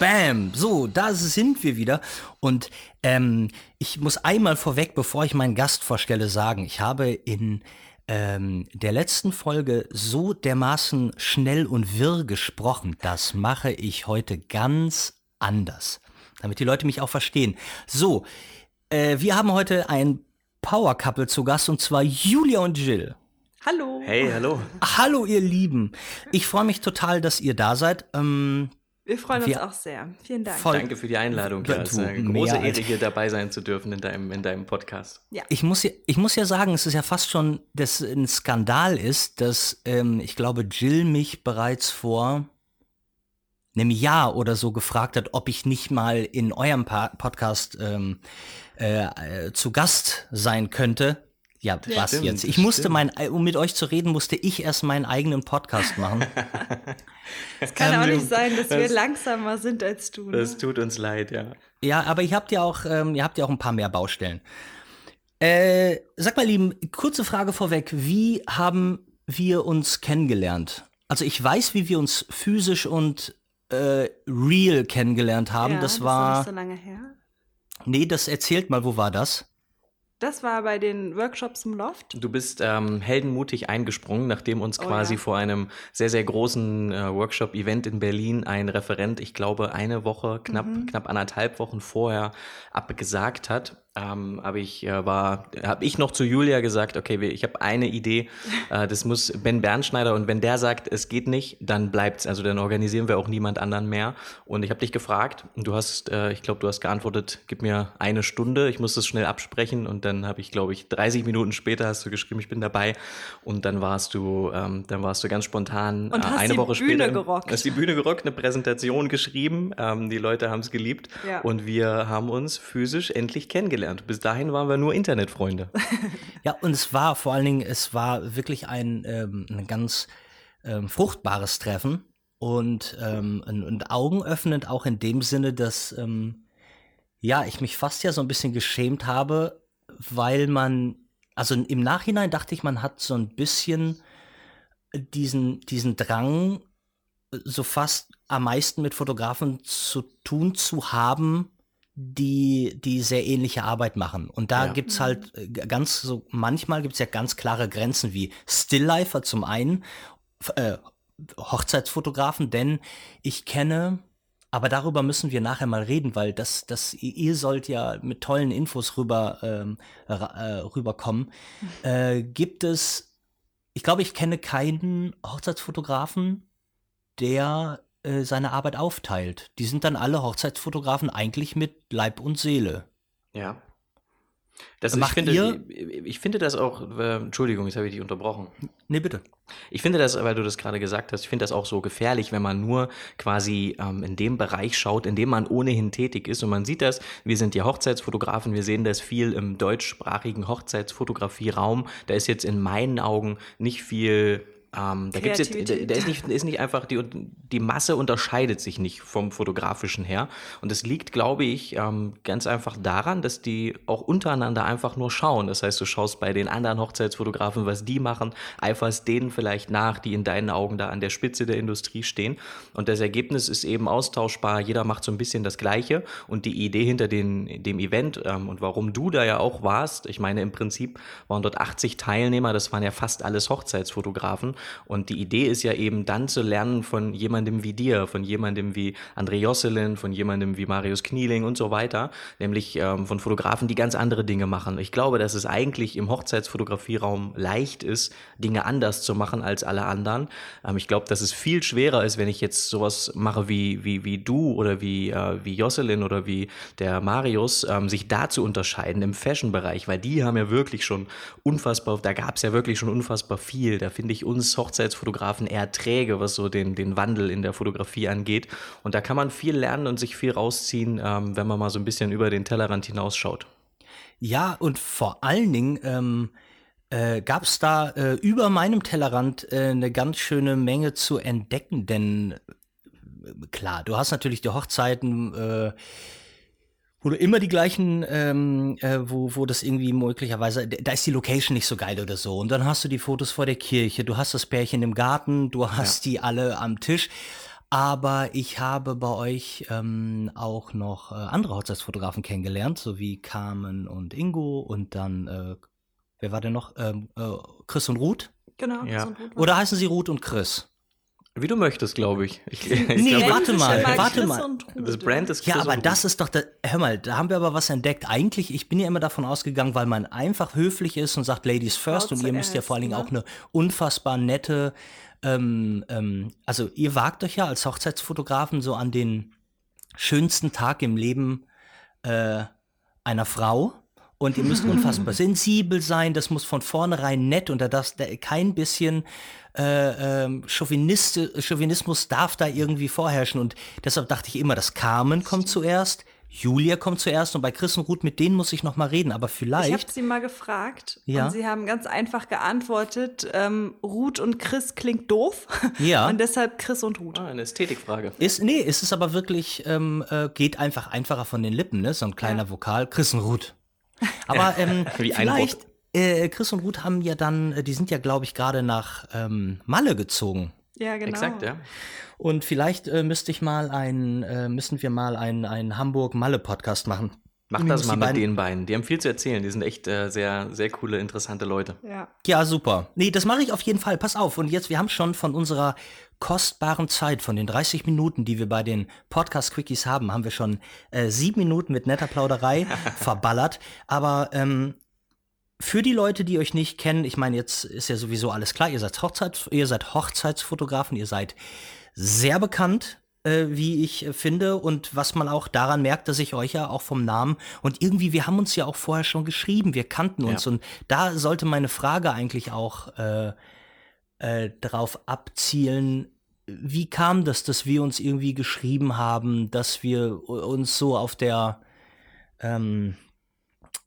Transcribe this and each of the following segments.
Bam! So, da sind wir wieder. Und ähm, ich muss einmal vorweg, bevor ich meinen Gast vorstelle, sagen, ich habe in ähm, der letzten Folge so dermaßen schnell und wirr gesprochen. Das mache ich heute ganz anders, damit die Leute mich auch verstehen. So, äh, wir haben heute ein Power Couple zu Gast und zwar Julia und Jill. Hallo. Hey, hallo. Hallo, ihr Lieben. Ich freue mich total, dass ihr da seid. Ähm, wir freuen uns auch sehr. Vielen Dank. Voll Danke für die Einladung. Ja, es ist eine große Ehre, hier dabei sein zu dürfen in deinem, in deinem Podcast. Ja. Ich, muss ja, ich muss ja sagen, es ist ja fast schon, dass ein Skandal ist, dass ähm, ich glaube, Jill mich bereits vor einem Jahr oder so gefragt hat, ob ich nicht mal in eurem pa Podcast ähm, äh, äh, zu Gast sein könnte. Ja, was stimmt, jetzt? Ich musste stimmt. mein, um mit euch zu reden, musste ich erst meinen eigenen Podcast machen. Es kann auch nicht sein, dass das, wir langsamer sind als du. Ne? Das tut uns leid, ja. Ja, aber ihr habt ja auch, ähm, ihr habt ja auch ein paar mehr Baustellen. Äh, sag mal, Lieben, kurze Frage vorweg. Wie haben wir uns kennengelernt? Also ich weiß, wie wir uns physisch und äh, real kennengelernt haben. Ja, das, das war nicht so lange her. Nee, das erzählt mal, wo war das? Das war bei den Workshops im Loft. Du bist ähm, heldenmutig eingesprungen, nachdem uns oh, quasi ja. vor einem sehr, sehr großen äh, Workshop-Event in Berlin ein Referent, ich glaube, eine Woche, knapp, mhm. knapp anderthalb Wochen vorher abgesagt hat ähm, aber ich äh, war, habe ich noch zu Julia gesagt, okay, ich habe eine Idee, äh, das muss Ben Bernschneider und wenn der sagt, es geht nicht, dann bleibt's, also dann organisieren wir auch niemand anderen mehr. Und ich habe dich gefragt und du hast, äh, ich glaube, du hast geantwortet, gib mir eine Stunde, ich muss das schnell absprechen und dann habe ich, glaube ich, 30 Minuten später hast du geschrieben, ich bin dabei und dann warst du, ähm, dann warst du ganz spontan und äh, eine Woche Bühne später, gerockt. hast die Bühne gerockt, eine Präsentation geschrieben, ähm, die Leute haben es geliebt ja. und wir haben uns physisch endlich kennengelernt kennengelernt. Bis dahin waren wir nur Internetfreunde. ja, und es war vor allen Dingen, es war wirklich ein, ähm, ein ganz ähm, fruchtbares Treffen und, ähm, und, und augenöffnend auch in dem Sinne, dass ähm, ja, ich mich fast ja so ein bisschen geschämt habe, weil man, also im Nachhinein dachte ich, man hat so ein bisschen diesen, diesen Drang, so fast am meisten mit Fotografen zu tun zu haben, die, die sehr ähnliche Arbeit machen. Und da ja. gibt's mhm. halt äh, ganz so, manchmal gibt's ja ganz klare Grenzen wie Stilllifer zum einen, äh, Hochzeitsfotografen, denn ich kenne, aber darüber müssen wir nachher mal reden, weil das, das, ihr sollt ja mit tollen Infos rüber, ähm, äh, rüberkommen. Äh, gibt es, ich glaube, ich kenne keinen Hochzeitsfotografen, der äh, seine Arbeit aufteilt. Die sind dann alle Hochzeitsfotografen eigentlich mit Leib und Seele. Ja. Das, ich, finde, ich, ich, finde das auch, äh, Entschuldigung, jetzt habe ich dich unterbrochen. Nee, bitte. Ich finde das, weil du das gerade gesagt hast, ich finde das auch so gefährlich, wenn man nur quasi ähm, in dem Bereich schaut, in dem man ohnehin tätig ist. Und man sieht das, wir sind ja Hochzeitsfotografen, wir sehen das viel im deutschsprachigen Hochzeitsfotografie-Raum. Da ist jetzt in meinen Augen nicht viel ähm, da gibt's jetzt, da ist nicht, ist nicht einfach, die, die Masse unterscheidet sich nicht vom fotografischen her. Und es liegt, glaube ich, ähm, ganz einfach daran, dass die auch untereinander einfach nur schauen. Das heißt, du schaust bei den anderen Hochzeitsfotografen, was die machen, eiferst denen vielleicht nach, die in deinen Augen da an der Spitze der Industrie stehen. Und das Ergebnis ist eben austauschbar. Jeder macht so ein bisschen das Gleiche. Und die Idee hinter den, dem Event ähm, und warum du da ja auch warst, ich meine, im Prinzip waren dort 80 Teilnehmer, das waren ja fast alles Hochzeitsfotografen. Und die Idee ist ja eben dann zu lernen von jemandem wie dir, von jemandem wie André Josselin, von jemandem wie Marius Knieling und so weiter, nämlich ähm, von Fotografen, die ganz andere Dinge machen. Ich glaube, dass es eigentlich im Hochzeitsfotografieraum leicht ist, Dinge anders zu machen als alle anderen. Ähm, ich glaube, dass es viel schwerer ist, wenn ich jetzt sowas mache wie, wie, wie du oder wie, äh, wie Josselin oder wie der Marius, ähm, sich da zu unterscheiden im Fashion-Bereich, weil die haben ja wirklich schon unfassbar, da gab es ja wirklich schon unfassbar viel. Da finde ich uns Hochzeitsfotografen eher träge, was so den, den Wandel in der Fotografie angeht. Und da kann man viel lernen und sich viel rausziehen, ähm, wenn man mal so ein bisschen über den Tellerrand hinausschaut. Ja, und vor allen Dingen ähm, äh, gab es da äh, über meinem Tellerrand äh, eine ganz schöne Menge zu entdecken, denn äh, klar, du hast natürlich die Hochzeiten äh, wo du immer die gleichen, ähm, äh, wo, wo das irgendwie möglicherweise, da ist die Location nicht so geil oder so. Und dann hast du die Fotos vor der Kirche, du hast das Pärchen im Garten, du hast ja. die alle am Tisch. Aber ich habe bei euch ähm, auch noch äh, andere Hochzeitsfotografen kennengelernt, so wie Carmen und Ingo und dann, äh, wer war denn noch? Ähm, äh, Chris und Ruth? Genau. Ja. Und Ruth Oder heißen sie Ruth und Chris? Wie du möchtest, glaube ich. ich, ich nee, glaube, warte mal, warte mal. Das Brand ist Chris Ja, aber das ist doch, der, hör mal, da haben wir aber was entdeckt. Eigentlich, ich bin ja immer davon ausgegangen, weil man einfach höflich ist und sagt Ladies first und ihr müsst ja vor allen Dingen auch eine unfassbar nette ähm, ähm, also ihr wagt euch ja als Hochzeitsfotografen so an den schönsten Tag im Leben äh, einer Frau. Und ihr müsst unfassbar sensibel sein, das muss von vornherein nett und da darf kein bisschen äh, äh, Chauvinismus darf da irgendwie vorherrschen. Und deshalb dachte ich immer, das Carmen kommt zuerst, Julia kommt zuerst und bei Chris und Ruth, mit denen muss ich noch mal reden, aber vielleicht. Ich habe sie mal gefragt ja? und sie haben ganz einfach geantwortet, ähm, Ruth und Chris klingt doof. Ja. und deshalb Chris und Ruth. Ah, eine Ästhetikfrage. Ist, nee, ist es aber wirklich, ähm, äh, geht einfach einfacher von den Lippen, ne? So ein kleiner ja. Vokal, Chris und Ruth. Aber ähm, Wie vielleicht, äh, Chris und Ruth haben ja dann, äh, die sind ja, glaube ich, gerade nach ähm, Malle gezogen. Ja, genau. Exakt, ja. Und vielleicht äh, müsste ich mal ein, äh, müssen wir mal einen, einen Hamburg-Malle-Podcast machen. Mach das mal mit den beiden. Die haben viel zu erzählen. Die sind echt äh, sehr, sehr coole, interessante Leute. Ja. Ja, super. Nee, das mache ich auf jeden Fall. Pass auf. Und jetzt, wir haben schon von unserer kostbaren Zeit, von den 30 Minuten, die wir bei den Podcast-Quickies haben, haben wir schon äh, sieben Minuten mit netter Plauderei verballert. Aber ähm, für die Leute, die euch nicht kennen, ich meine, jetzt ist ja sowieso alles klar, ihr seid, Hochzeit, ihr seid Hochzeitsfotografen, ihr seid sehr bekannt, äh, wie ich äh, finde, und was man auch daran merkt, dass ich euch ja auch vom Namen und irgendwie, wir haben uns ja auch vorher schon geschrieben, wir kannten uns ja. und da sollte meine Frage eigentlich auch äh, äh, darauf abzielen, wie kam das, dass wir uns irgendwie geschrieben haben, dass wir uns so auf der ähm,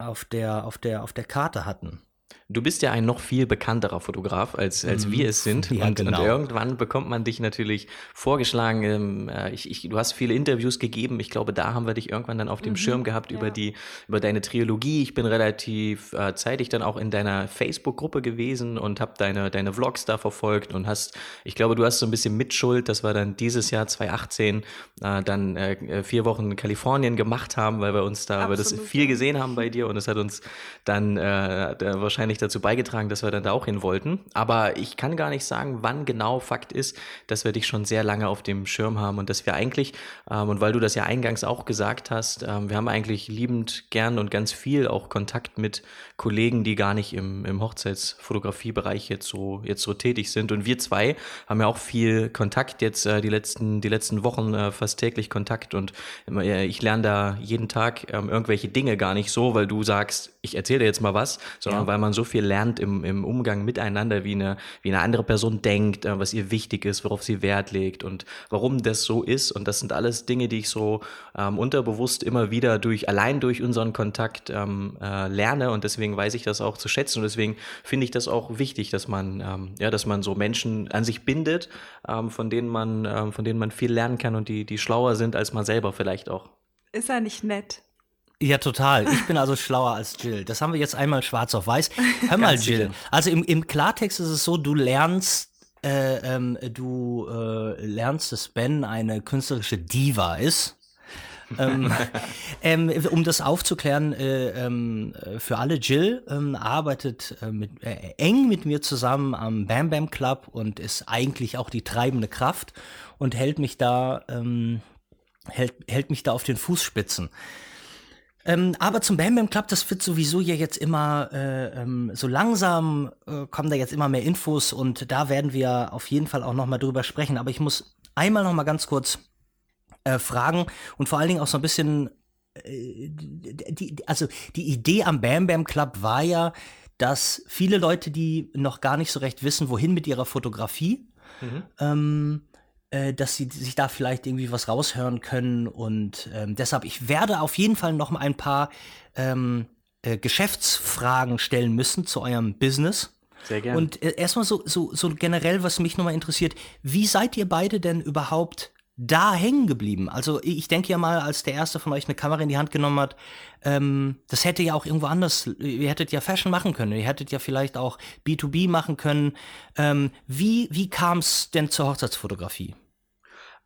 auf der auf der auf der Karte hatten? Du bist ja ein noch viel bekannterer Fotograf, als, als mhm. wir es sind. Ja, und, genau. und, irgendwann bekommt man dich natürlich vorgeschlagen. Ähm, äh, ich, ich, du hast viele Interviews gegeben. Ich glaube, da haben wir dich irgendwann dann auf dem mhm. Schirm gehabt ja. über, die, über deine Trilogie. Ich bin relativ äh, zeitig dann auch in deiner Facebook-Gruppe gewesen und habe deine, deine Vlogs da verfolgt und hast, ich glaube, du hast so ein bisschen Mitschuld, dass wir dann dieses Jahr 2018 äh, dann äh, vier Wochen in Kalifornien gemacht haben, weil wir uns da, weil wir das viel gesehen haben bei dir und es hat uns dann äh, wahrscheinlich dazu beigetragen, dass wir dann da auch hin wollten. Aber ich kann gar nicht sagen, wann genau Fakt ist, dass wir dich schon sehr lange auf dem Schirm haben und dass wir eigentlich, ähm, und weil du das ja eingangs auch gesagt hast, ähm, wir haben eigentlich liebend gern und ganz viel auch Kontakt mit Kollegen, die gar nicht im, im Hochzeitsfotografiebereich jetzt so, jetzt so tätig sind. Und wir zwei haben ja auch viel Kontakt jetzt äh, die, letzten, die letzten Wochen äh, fast täglich Kontakt und äh, ich lerne da jeden Tag ähm, irgendwelche Dinge gar nicht so, weil du sagst, ich erzähle dir jetzt mal was, sondern ja. weil man so viel lernt im, im Umgang miteinander, wie eine, wie eine andere Person denkt, äh, was ihr wichtig ist, worauf sie Wert legt und warum das so ist. Und das sind alles Dinge, die ich so ähm, unterbewusst immer wieder durch, allein durch unseren Kontakt ähm, äh, lerne. Und deswegen weiß ich das auch zu schätzen. Und deswegen finde ich das auch wichtig, dass man, ähm, ja, dass man so Menschen an sich bindet, ähm, von denen man, ähm, von denen man viel lernen kann und die, die schlauer sind als man selber vielleicht auch. Ist er nicht nett? Ja, total. Ich bin also schlauer als Jill. Das haben wir jetzt einmal schwarz auf weiß. Hör mal, Jill. Also im, im Klartext ist es so, du lernst, äh, ähm, du äh, lernst, dass Ben eine künstlerische Diva ist. ähm, ähm, um das aufzuklären, äh, ähm, für alle, Jill ähm, arbeitet äh, mit, äh, eng mit mir zusammen am Bam Bam Club und ist eigentlich auch die treibende Kraft und hält mich da, ähm, hält, hält mich da auf den Fußspitzen. Ähm, aber zum Bam Bam Club, das wird sowieso ja jetzt immer äh, ähm, so langsam äh, kommen da jetzt immer mehr Infos und da werden wir auf jeden Fall auch noch mal drüber sprechen. Aber ich muss einmal noch mal ganz kurz äh, fragen und vor allen Dingen auch so ein bisschen äh, die, also die Idee am Bam Bam Club war ja, dass viele Leute, die noch gar nicht so recht wissen, wohin mit ihrer Fotografie, mhm. ähm, äh, dass sie sich da vielleicht irgendwie was raushören können. Und ähm, deshalb, ich werde auf jeden Fall noch mal ein paar ähm, äh, Geschäftsfragen stellen müssen zu eurem Business. Sehr gerne. Und äh, erstmal so, so, so generell, was mich nochmal interessiert, wie seid ihr beide denn überhaupt da hängen geblieben? Also ich denke ja mal, als der erste von euch eine Kamera in die Hand genommen hat, ähm, das hätte ja auch irgendwo anders, ihr hättet ja Fashion machen können, ihr hättet ja vielleicht auch B2B machen können. Ähm, wie wie kam es denn zur Hochzeitsfotografie?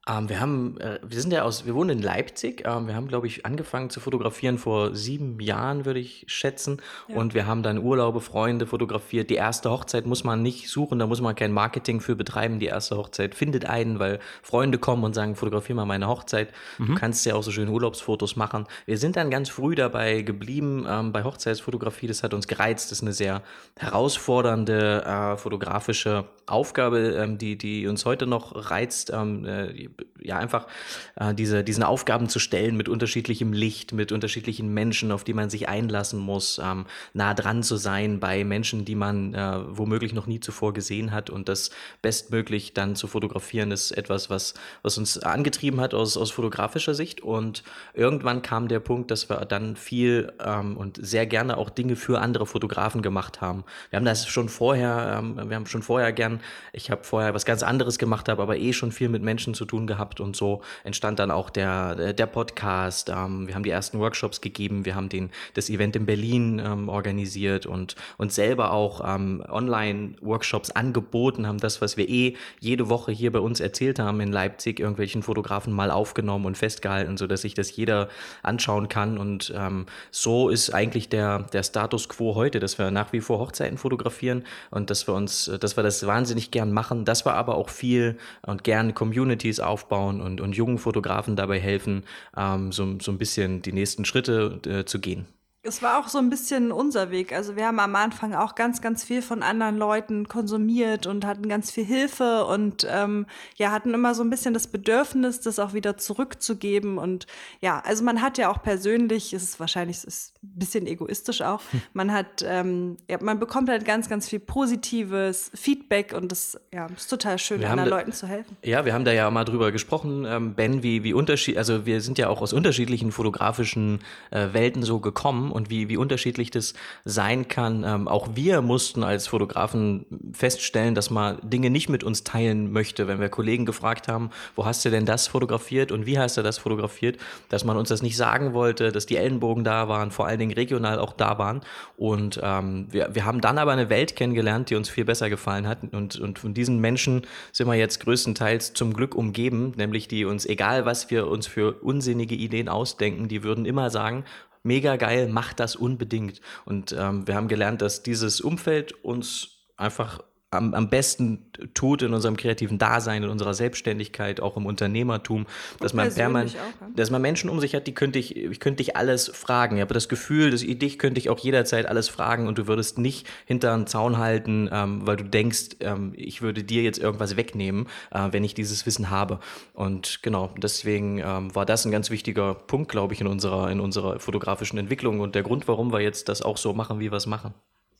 Ähm, wir haben, äh, wir sind ja aus, wir wohnen in Leipzig. Ähm, wir haben, glaube ich, angefangen zu fotografieren vor sieben Jahren, würde ich schätzen. Ja. Und wir haben dann Urlaube, Freunde fotografiert. Die erste Hochzeit muss man nicht suchen, da muss man kein Marketing für betreiben. Die erste Hochzeit findet einen, weil Freunde kommen und sagen, fotografier mal meine Hochzeit. Mhm. Du kannst ja auch so schöne Urlaubsfotos machen. Wir sind dann ganz früh dabei geblieben ähm, bei Hochzeitsfotografie. Das hat uns gereizt. Das ist eine sehr herausfordernde äh, fotografische Aufgabe, ähm, die, die uns heute noch reizt. Ähm, äh, ja einfach äh, diese, diesen Aufgaben zu stellen mit unterschiedlichem Licht, mit unterschiedlichen Menschen, auf die man sich einlassen muss, ähm, nah dran zu sein bei Menschen, die man äh, womöglich noch nie zuvor gesehen hat und das bestmöglich dann zu fotografieren, ist etwas, was, was uns angetrieben hat aus, aus fotografischer Sicht und irgendwann kam der Punkt, dass wir dann viel ähm, und sehr gerne auch Dinge für andere Fotografen gemacht haben. Wir haben das schon vorher, ähm, wir haben schon vorher gern, ich habe vorher was ganz anderes gemacht, habe aber eh schon viel mit Menschen zu tun gehabt und so entstand dann auch der, der Podcast. Ähm, wir haben die ersten Workshops gegeben, wir haben den, das Event in Berlin ähm, organisiert und, und selber auch ähm, Online-Workshops angeboten, haben das, was wir eh jede Woche hier bei uns erzählt haben in Leipzig, irgendwelchen Fotografen mal aufgenommen und festgehalten, sodass sich das jeder anschauen kann. Und ähm, so ist eigentlich der, der Status quo heute, dass wir nach wie vor Hochzeiten fotografieren und dass wir uns, dass wir das wahnsinnig gern machen, dass wir aber auch viel und gern Communities aufbauen aufbauen und, und jungen Fotografen dabei helfen, ähm, so, so ein bisschen die nächsten Schritte äh, zu gehen es war auch so ein bisschen unser Weg. Also wir haben am Anfang auch ganz, ganz viel von anderen Leuten konsumiert und hatten ganz viel Hilfe und ähm, ja, hatten immer so ein bisschen das Bedürfnis, das auch wieder zurückzugeben. Und ja, also man hat ja auch persönlich, ist es wahrscheinlich ist ein bisschen egoistisch auch, man hat, ähm, ja, man bekommt halt ganz, ganz viel positives Feedback und das ja, ist total schön, wir anderen da, Leuten zu helfen. Ja, wir haben da ja mal drüber gesprochen, ähm, Ben, wie, wie Unterschied, also wir sind ja auch aus unterschiedlichen fotografischen äh, Welten so gekommen und wie, wie unterschiedlich das sein kann. Ähm, auch wir mussten als Fotografen feststellen, dass man Dinge nicht mit uns teilen möchte. Wenn wir Kollegen gefragt haben, wo hast du denn das fotografiert und wie hast du das fotografiert, dass man uns das nicht sagen wollte, dass die Ellenbogen da waren, vor allen Dingen regional auch da waren. Und ähm, wir, wir haben dann aber eine Welt kennengelernt, die uns viel besser gefallen hat. Und, und von diesen Menschen sind wir jetzt größtenteils zum Glück umgeben, nämlich die uns, egal was wir uns für unsinnige Ideen ausdenken, die würden immer sagen, mega geil, mach das unbedingt. Und ähm, wir haben gelernt, dass dieses Umfeld uns einfach am, am besten tut in unserem kreativen Dasein, in unserer Selbstständigkeit, auch im Unternehmertum, dass man permanent, dass man Menschen um sich hat, die könnte ich, ich könnte dich alles fragen. Ich habe das Gefühl, dass ich, dich könnte ich auch jederzeit alles fragen und du würdest nicht hinter einen Zaun halten, ähm, weil du denkst, ähm, ich würde dir jetzt irgendwas wegnehmen, äh, wenn ich dieses Wissen habe. Und genau, deswegen ähm, war das ein ganz wichtiger Punkt, glaube ich, in unserer, in unserer fotografischen Entwicklung und der Grund, warum wir jetzt das auch so machen, wie wir es machen.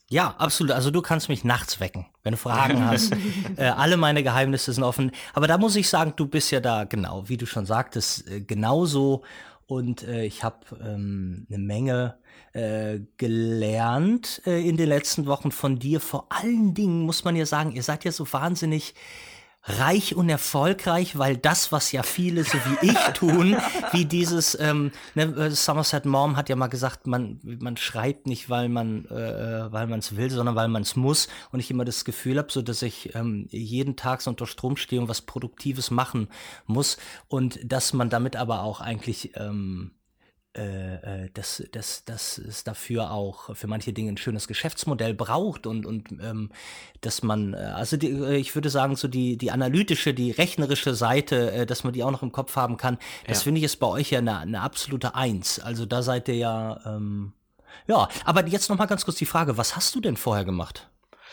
Ja, absolut. Also du kannst mich nachts wecken, wenn du Fragen hast. äh, alle meine Geheimnisse sind offen. Aber da muss ich sagen, du bist ja da genau, wie du schon sagtest, äh, genauso. Und äh, ich habe ähm, eine Menge äh, gelernt äh, in den letzten Wochen von dir. Vor allen Dingen muss man ja sagen, ihr seid ja so wahnsinnig reich und erfolgreich, weil das, was ja viele so wie ich tun, wie dieses, ähm, ne, äh, Somerset Maugham hat ja mal gesagt, man, man schreibt nicht, weil man äh, weil man es will, sondern weil man es muss. Und ich immer das Gefühl habe, so dass ich ähm, jeden Tag so unter Strom stehe und was Produktives machen muss. Und dass man damit aber auch eigentlich ähm, äh, äh, dass, dass, dass es dafür auch für manche Dinge ein schönes Geschäftsmodell braucht und, und ähm, dass man, äh, also die, ich würde sagen, so die, die analytische, die rechnerische Seite, äh, dass man die auch noch im Kopf haben kann, das ja. finde ich ist bei euch ja eine, eine absolute Eins. Also da seid ihr ja, ähm, ja, aber jetzt noch mal ganz kurz die Frage, was hast du denn vorher gemacht?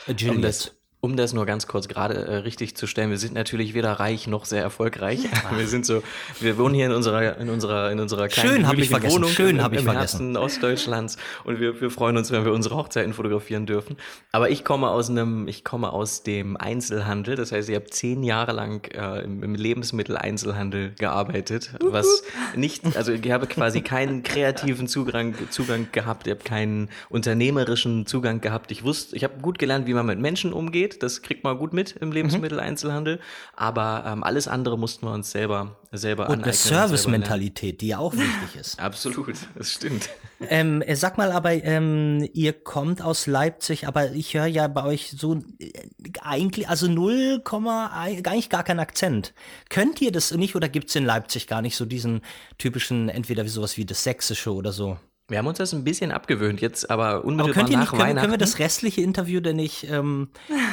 Juliet? Um das, um das nur ganz kurz gerade äh, richtig zu stellen, wir sind natürlich weder reich noch sehr erfolgreich. wir sind so, wir wohnen hier in unserer in unserer in unserer kleinen Schön habe ich vergessen. Wohnung Schön habe ich im vergessen. Herzen Ostdeutschlands und wir, wir freuen uns, wenn wir unsere Hochzeiten fotografieren dürfen. Aber ich komme aus einem, ich komme aus dem Einzelhandel. Das heißt, ich habe zehn Jahre lang äh, im, im Lebensmitteleinzelhandel gearbeitet, was nicht, also ich habe quasi keinen kreativen Zugang Zugang gehabt. Ich habe keinen unternehmerischen Zugang gehabt. Ich wusste, ich habe gut gelernt, wie man mit Menschen umgeht Das kriegt man gut mit im Lebensmitteleinzelhandel, aber ähm, alles andere mussten wir uns selber, selber Und eine Service-Mentalität, die ja auch wichtig ist. Absolut, das stimmt. Ähm, äh, sag mal, aber ähm, ihr kommt aus Leipzig, aber ich höre ja bei euch so äh, eigentlich, also 0, eigentlich gar keinen Akzent. Könnt ihr das nicht oder gibt es in Leipzig gar nicht so diesen typischen, entweder sowas wie das Sächsische oder so? Wir haben uns das ein bisschen abgewöhnt, jetzt aber unmittelbar aber könnt ihr nach nicht, können, Weihnachten. können wir das restliche Interview denn nicht ähm,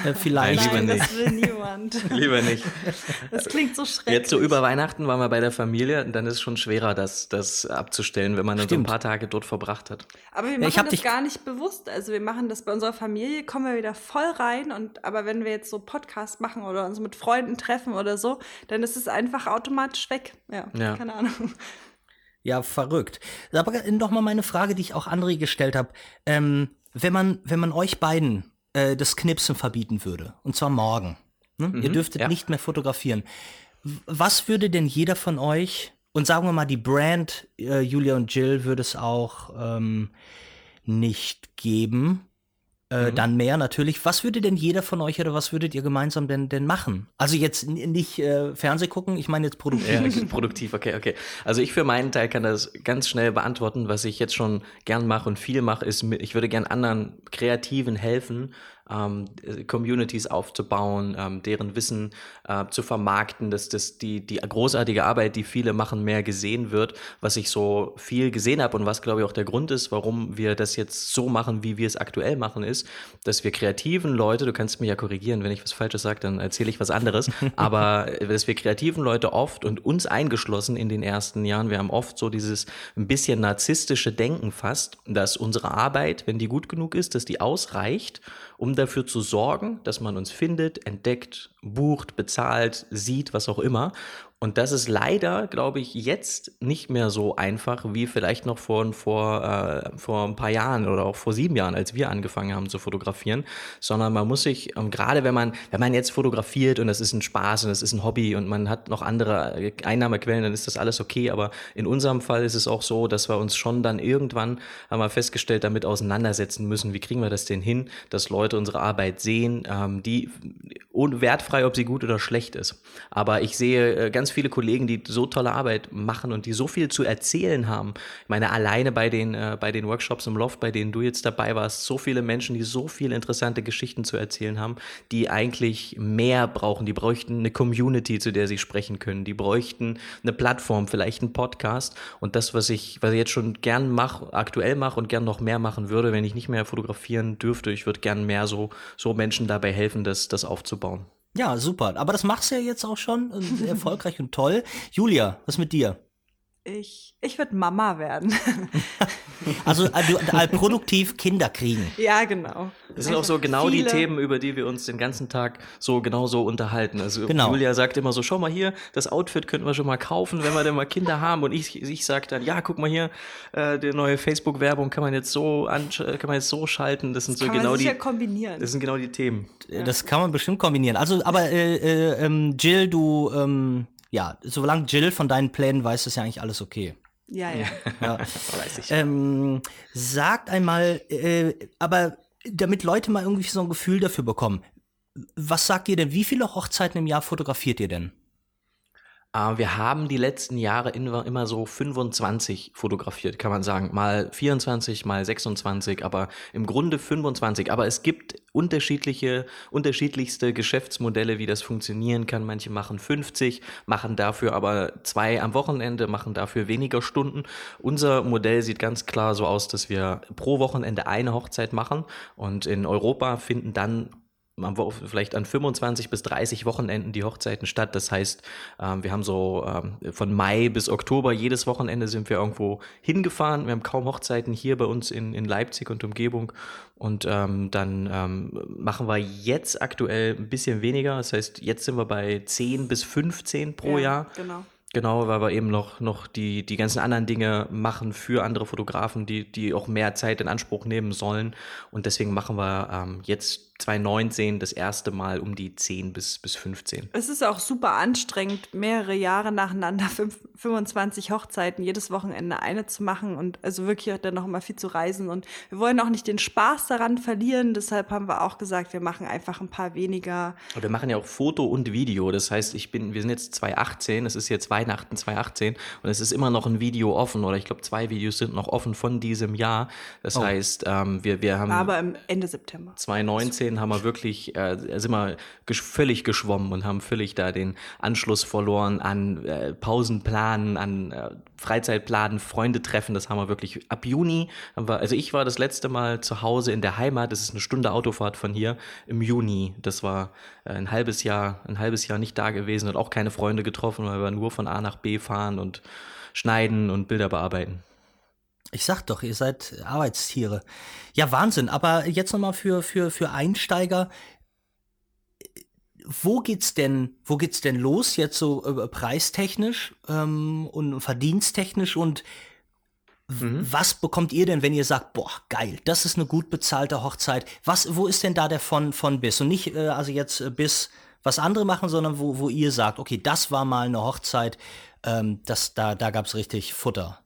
äh, vielleicht... Nein, lieber nicht. das will niemand. Lieber nicht. Das klingt so schrecklich. Jetzt so über Weihnachten waren wir bei der Familie und dann ist es schon schwerer, das, das abzustellen, wenn man dann so ein paar Tage dort verbracht hat. Aber wir Ja, machen ich hab das dich- gar nicht bewusst. Also wir machen das bei unserer Familie, kommen wir wieder voll rein. Und aber wenn wir jetzt so Podcast machen oder uns mit Freunden treffen oder so, dann ist es einfach automatisch weg. Ja, Ja. keine Ahnung. Ja, verrückt. Aber noch mal meine Frage, die ich auch André gestellt habe. Ähm, wenn man, wenn man euch beiden äh, das Knipsen verbieten würde, und zwar morgen, ne? ihr dürftet ja. nicht mehr fotografieren, was würde denn jeder von euch, und sagen wir mal, die Brand äh, Julia und Jill würde es auch ähm, nicht geben, äh, dann mehr natürlich. Was würde denn jeder von euch oder was würdet ihr gemeinsam denn, denn machen? Also jetzt nicht äh, Fernseh gucken, ich meine jetzt produktiv. Ja, produktiv, okay, okay. Also ich für meinen Teil kann das ganz schnell beantworten. Was ich jetzt schon gern mache und viel mache, ist, mit- ich würde gern anderen Kreativen helfen, ähm, äh, Communities aufzubauen, ähm, deren Wissen äh, zu vermarkten, dass das die, die großartige Arbeit, die viele machen, mehr gesehen wird, was ich so viel gesehen habe und was, glaube ich, auch der Grund ist, warum wir das jetzt so machen, wie wir es aktuell machen, ist, dass wir kreativen Leute, du kannst mich ja korrigieren, wenn ich was Falsches sage, dann erzähle ich was anderes, aber äh, dass wir kreativen Leute oft und uns eingeschlossen in den ersten Jahren, wir haben oft so dieses ein bisschen narzisstische Denken fast, dass unsere Arbeit, wenn die gut genug ist, dass die ausreicht, um dafür zu sorgen, dass man uns findet, entdeckt, bucht, bezahlt, sieht, was auch immer. Und das ist leider, glaube ich, jetzt nicht mehr so einfach wie vielleicht noch vor, vor, äh, vor ein paar Jahren oder auch vor sieben Jahren, als wir angefangen haben zu fotografieren, sondern man muss sich, ähm, gerade wenn man, wenn man jetzt fotografiert und das ist ein Spaß und das ist ein Hobby und man hat noch andere äh, Einnahmequellen, dann ist das alles okay. Aber in unserem Fall ist es auch so, dass wir uns schon dann irgendwann, wir festgestellt, damit auseinandersetzen müssen, wie kriegen wir das denn hin, dass Leute unsere Arbeit sehen, ähm, die un- wertfrei, ob sie gut oder schlecht ist. Aber ich sehe äh, ganz viele Kollegen, die so tolle Arbeit machen und die so viel zu erzählen haben. Ich meine, alleine bei den, äh, bei den Workshops im Loft, bei denen du jetzt dabei warst, so viele Menschen, die so viele interessante Geschichten zu erzählen haben, die eigentlich mehr brauchen. Die bräuchten eine Community, zu der sie sprechen können. Die bräuchten eine Plattform, vielleicht einen Podcast. Und das, was ich, was ich jetzt schon gern mache, aktuell mache und gern noch mehr machen würde, wenn ich nicht mehr fotografieren dürfte, ich würde gern mehr so, so Menschen dabei helfen, das, das aufzubauen. Ja, super. Aber das machst du ja jetzt auch schon und erfolgreich und toll. Julia, was mit dir? Ich, ich würde Mama werden. Also du, äh, produktiv Kinder kriegen. ja, genau. Das sind auch so genau die Viele- Themen, über die wir uns den ganzen Tag so genau so unterhalten. Also Genau. Julia sagt immer so, schau mal hier, das Outfit könnten wir schon mal kaufen, wenn wir denn mal Kinder haben. Und ich, ich sage dann, ja, guck mal hier, äh, die neue Facebook-Werbung kann man jetzt so ansch- kann man jetzt so schalten. Das sind so Kann genau man die, sicher kombinieren. das sind genau die Themen. Äh, Das kann man bestimmt kombinieren. Also, aber äh, äh, ähm, Jill, du, ähm, ja, solange Jill von deinen Plänen weiß, ist ja eigentlich alles okay. ja, ja. Ja. Weiß ich. ähm, sagt einmal, äh, aber damit Leute mal irgendwie so ein Gefühl dafür bekommen, was sagt ihr denn, wie viele Hochzeiten im Jahr fotografiert ihr denn? Äh, wir haben die letzten Jahre immer, immer so 25 fotografiert, kann man sagen. Mal 24, mal 26, aber im Grunde 25. Aber es gibt unterschiedliche, unterschiedlichste Geschäftsmodelle, wie das funktionieren kann. Manche machen 50, machen dafür aber zwei am Wochenende, machen dafür weniger Stunden. Unser Modell sieht ganz klar so aus, dass wir pro Wochenende eine Hochzeit machen und in Europa finden dann am Wo- vielleicht an 25 bis 30 Wochenenden die Hochzeiten statt. Das heißt, ähm, wir haben so ähm, von Mai bis Oktober jedes Wochenende sind wir irgendwo hingefahren. Wir haben kaum Hochzeiten hier bei uns in, in Leipzig und Umgebung. Und ähm, dann ähm, machen wir jetzt aktuell ein bisschen weniger. Das heißt, jetzt sind wir bei 10 bis 15 pro ja, Jahr. Genau. Genau, weil wir eben noch, noch die, die ganzen anderen Dinge machen für andere Fotografen, die, die auch mehr Zeit in Anspruch nehmen sollen. Und deswegen machen wir ähm, jetzt 2019 das erste Mal um die 10 bis, bis 15. Es ist auch super anstrengend, mehrere Jahre nacheinander 25 Hochzeiten, jedes Wochenende eine zu machen und also wirklich dann noch mal viel zu reisen. Und wir wollen auch nicht den Spaß daran verlieren. Deshalb haben wir auch gesagt, wir machen einfach ein paar weniger. Und wir machen ja auch Foto und Video. Das heißt, ich bin, wir sind jetzt 2018, es ist jetzt Weihnachten 2018 und es ist immer noch ein Video offen oder ich glaube zwei Videos sind noch offen von diesem Jahr. Das oh. heißt, ähm, wir, wir haben. Aber im Ende September. 2019 2010 haben wir wirklich, äh, sind wir gesch völlig geschwommen und haben völlig da den Anschluss verloren an äh, Pausenplanen, an äh, Freizeitplanen, Freunde treffen. Das haben wir wirklich ab Juni. Wir, also ich war das letzte Mal zu Hause in der Heimat. Das ist eine Stunde Autofahrt von hier im Juni. Das war äh, ein halbes Jahr, ein halbes Jahr nicht da gewesen und auch keine Freunde getroffen, weil wir nur von A nach B fahren und schneiden und Bilder bearbeiten. Ich sag doch, ihr seid Arbeitstiere. Ja, Wahnsinn. Aber jetzt nochmal für, für, für Einsteiger. Wo geht's denn, wo geht's denn los jetzt so äh, preistechnisch ähm, und verdiensttechnisch und mhm. was bekommt ihr denn, wenn ihr sagt, boah, geil, das ist eine gut bezahlte Hochzeit? Was, wo ist denn da der von, von bis? Und nicht, äh, also jetzt äh, bis was andere machen, sondern wo, wo ihr sagt, okay, das war mal eine Hochzeit, ähm, das, da, da gab's richtig Futter.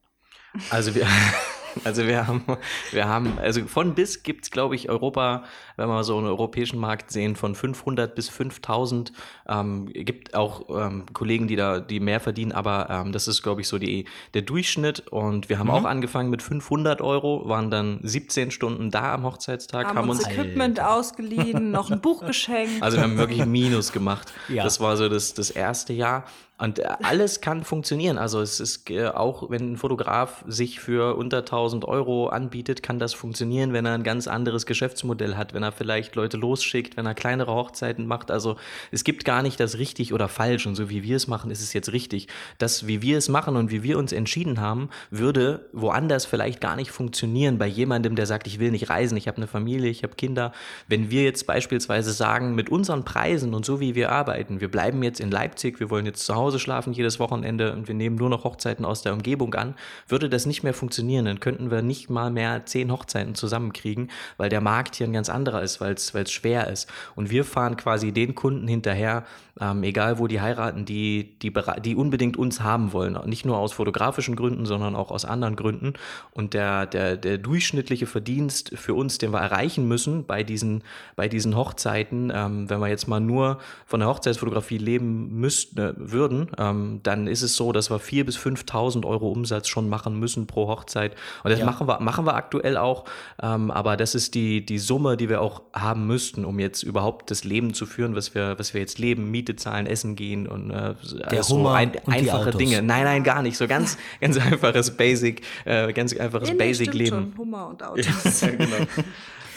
Also wir, also wir haben, wir haben, also von bis gibt es, glaube ich, Europa, wenn wir so einen europäischen Markt sehen, von 500 bis 5000. Ähm, gibt auch ähm, Kollegen, die da, die mehr verdienen, aber ähm, das ist, glaube ich, so die, der Durchschnitt. Und wir haben mhm. auch angefangen mit 500 Euro, waren dann 17 Stunden da am Hochzeitstag, haben, haben uns Equipment Alter. ausgeliehen, noch ein Buch geschenkt. Also wir haben wirklich Minus gemacht. Ja. Das war so das, das erste Jahr. Und äh, alles kann funktionieren. Also es ist äh, auch, wenn ein Fotograf sich für unter 1000 Euro anbietet, kann das funktionieren, wenn er ein ganz anderes Geschäftsmodell hat, wenn er vielleicht Leute losschickt, wenn er kleinere Hochzeiten macht. Also es gibt gar nicht das richtig oder falsch. Und so wie wir es machen, ist es jetzt richtig. Das, wie wir es machen und wie wir uns entschieden haben, würde woanders vielleicht gar nicht funktionieren bei jemandem, der sagt, ich will nicht reisen, ich habe eine Familie, ich habe Kinder. Wenn wir jetzt beispielsweise sagen, mit unseren Preisen und so wie wir arbeiten, wir bleiben jetzt in Leipzig, wir wollen jetzt zu Hause Hause schlafen jedes Wochenende und wir nehmen nur noch Hochzeiten aus der Umgebung an, würde das nicht mehr funktionieren. Dann könnten wir nicht mal mehr zehn Hochzeiten zusammenkriegen, weil der Markt hier ein ganz anderer ist, weil es schwer ist. Und wir fahren quasi den Kunden hinterher, ähm, egal wo die heiraten, die, die, die unbedingt uns haben wollen. Nicht nur aus fotografischen Gründen, sondern auch aus anderen Gründen. Und der, der, der durchschnittliche Verdienst für uns, den wir erreichen müssen bei diesen, bei diesen Hochzeiten, ähm, wenn wir jetzt mal nur von der Hochzeitsfotografie leben müssten, äh, würden, ähm, dann ist es so, dass wir 4.000 bis 5.000 Euro Umsatz schon machen müssen pro Hochzeit. Und das ja. machen, wir, machen wir aktuell auch. Ähm, aber das ist die, die Summe, die wir auch haben müssten, um jetzt überhaupt das Leben zu führen, was wir, was wir jetzt leben, Miete zahlen, essen gehen und äh, Der so Hummer ein, und einfache Dinge. Nein, nein, gar nicht. So ganz, ganz einfaches Basic, äh, ganz einfaches Basic-Leben. Hummer und Autos. ja, genau.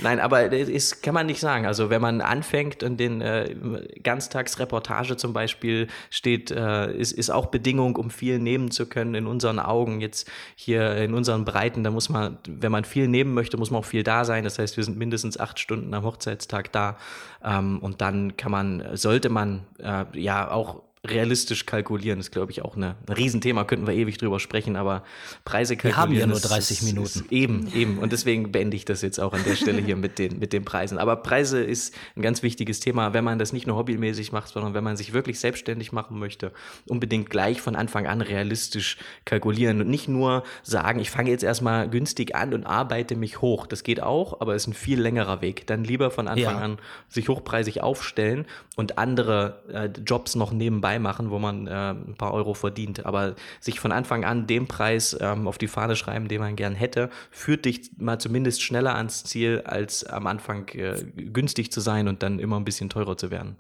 Nein, aber das kann man nicht sagen. Also wenn man anfängt und den äh, Ganztagsreportage zum Beispiel steht, äh, ist, ist auch Bedingung, um viel nehmen zu können in unseren Augen, jetzt hier in unseren Breiten, da muss man, wenn man viel nehmen möchte, muss man auch viel da sein. Das heißt, wir sind mindestens acht Stunden am Hochzeitstag da. Ähm, und dann kann man, sollte man äh, ja auch realistisch kalkulieren ist, glaube ich, auch eine, ein Riesenthema, könnten wir ewig drüber sprechen, aber Preise kalkulieren. Wir haben ja nur 30 ist, Minuten. Ist eben, eben. Und deswegen beende ich das jetzt auch an der Stelle hier mit den, mit den Preisen. Aber Preise ist ein ganz wichtiges Thema, wenn man das nicht nur hobbymäßig macht, sondern wenn man sich wirklich selbstständig machen möchte, unbedingt gleich von Anfang an realistisch kalkulieren und nicht nur sagen, ich fange jetzt erstmal günstig an und arbeite mich hoch. Das geht auch, aber ist ein viel längerer Weg. Dann lieber von Anfang ja. an sich hochpreisig aufstellen und andere äh, Jobs noch nebenbei machen, wo man äh, ein paar Euro verdient. Aber sich von Anfang an dem Preis ähm, auf die Fahne schreiben, den man gern hätte, führt dich mal zumindest schneller ans Ziel, als am Anfang äh, günstig zu sein und dann immer ein bisschen teurer zu werden.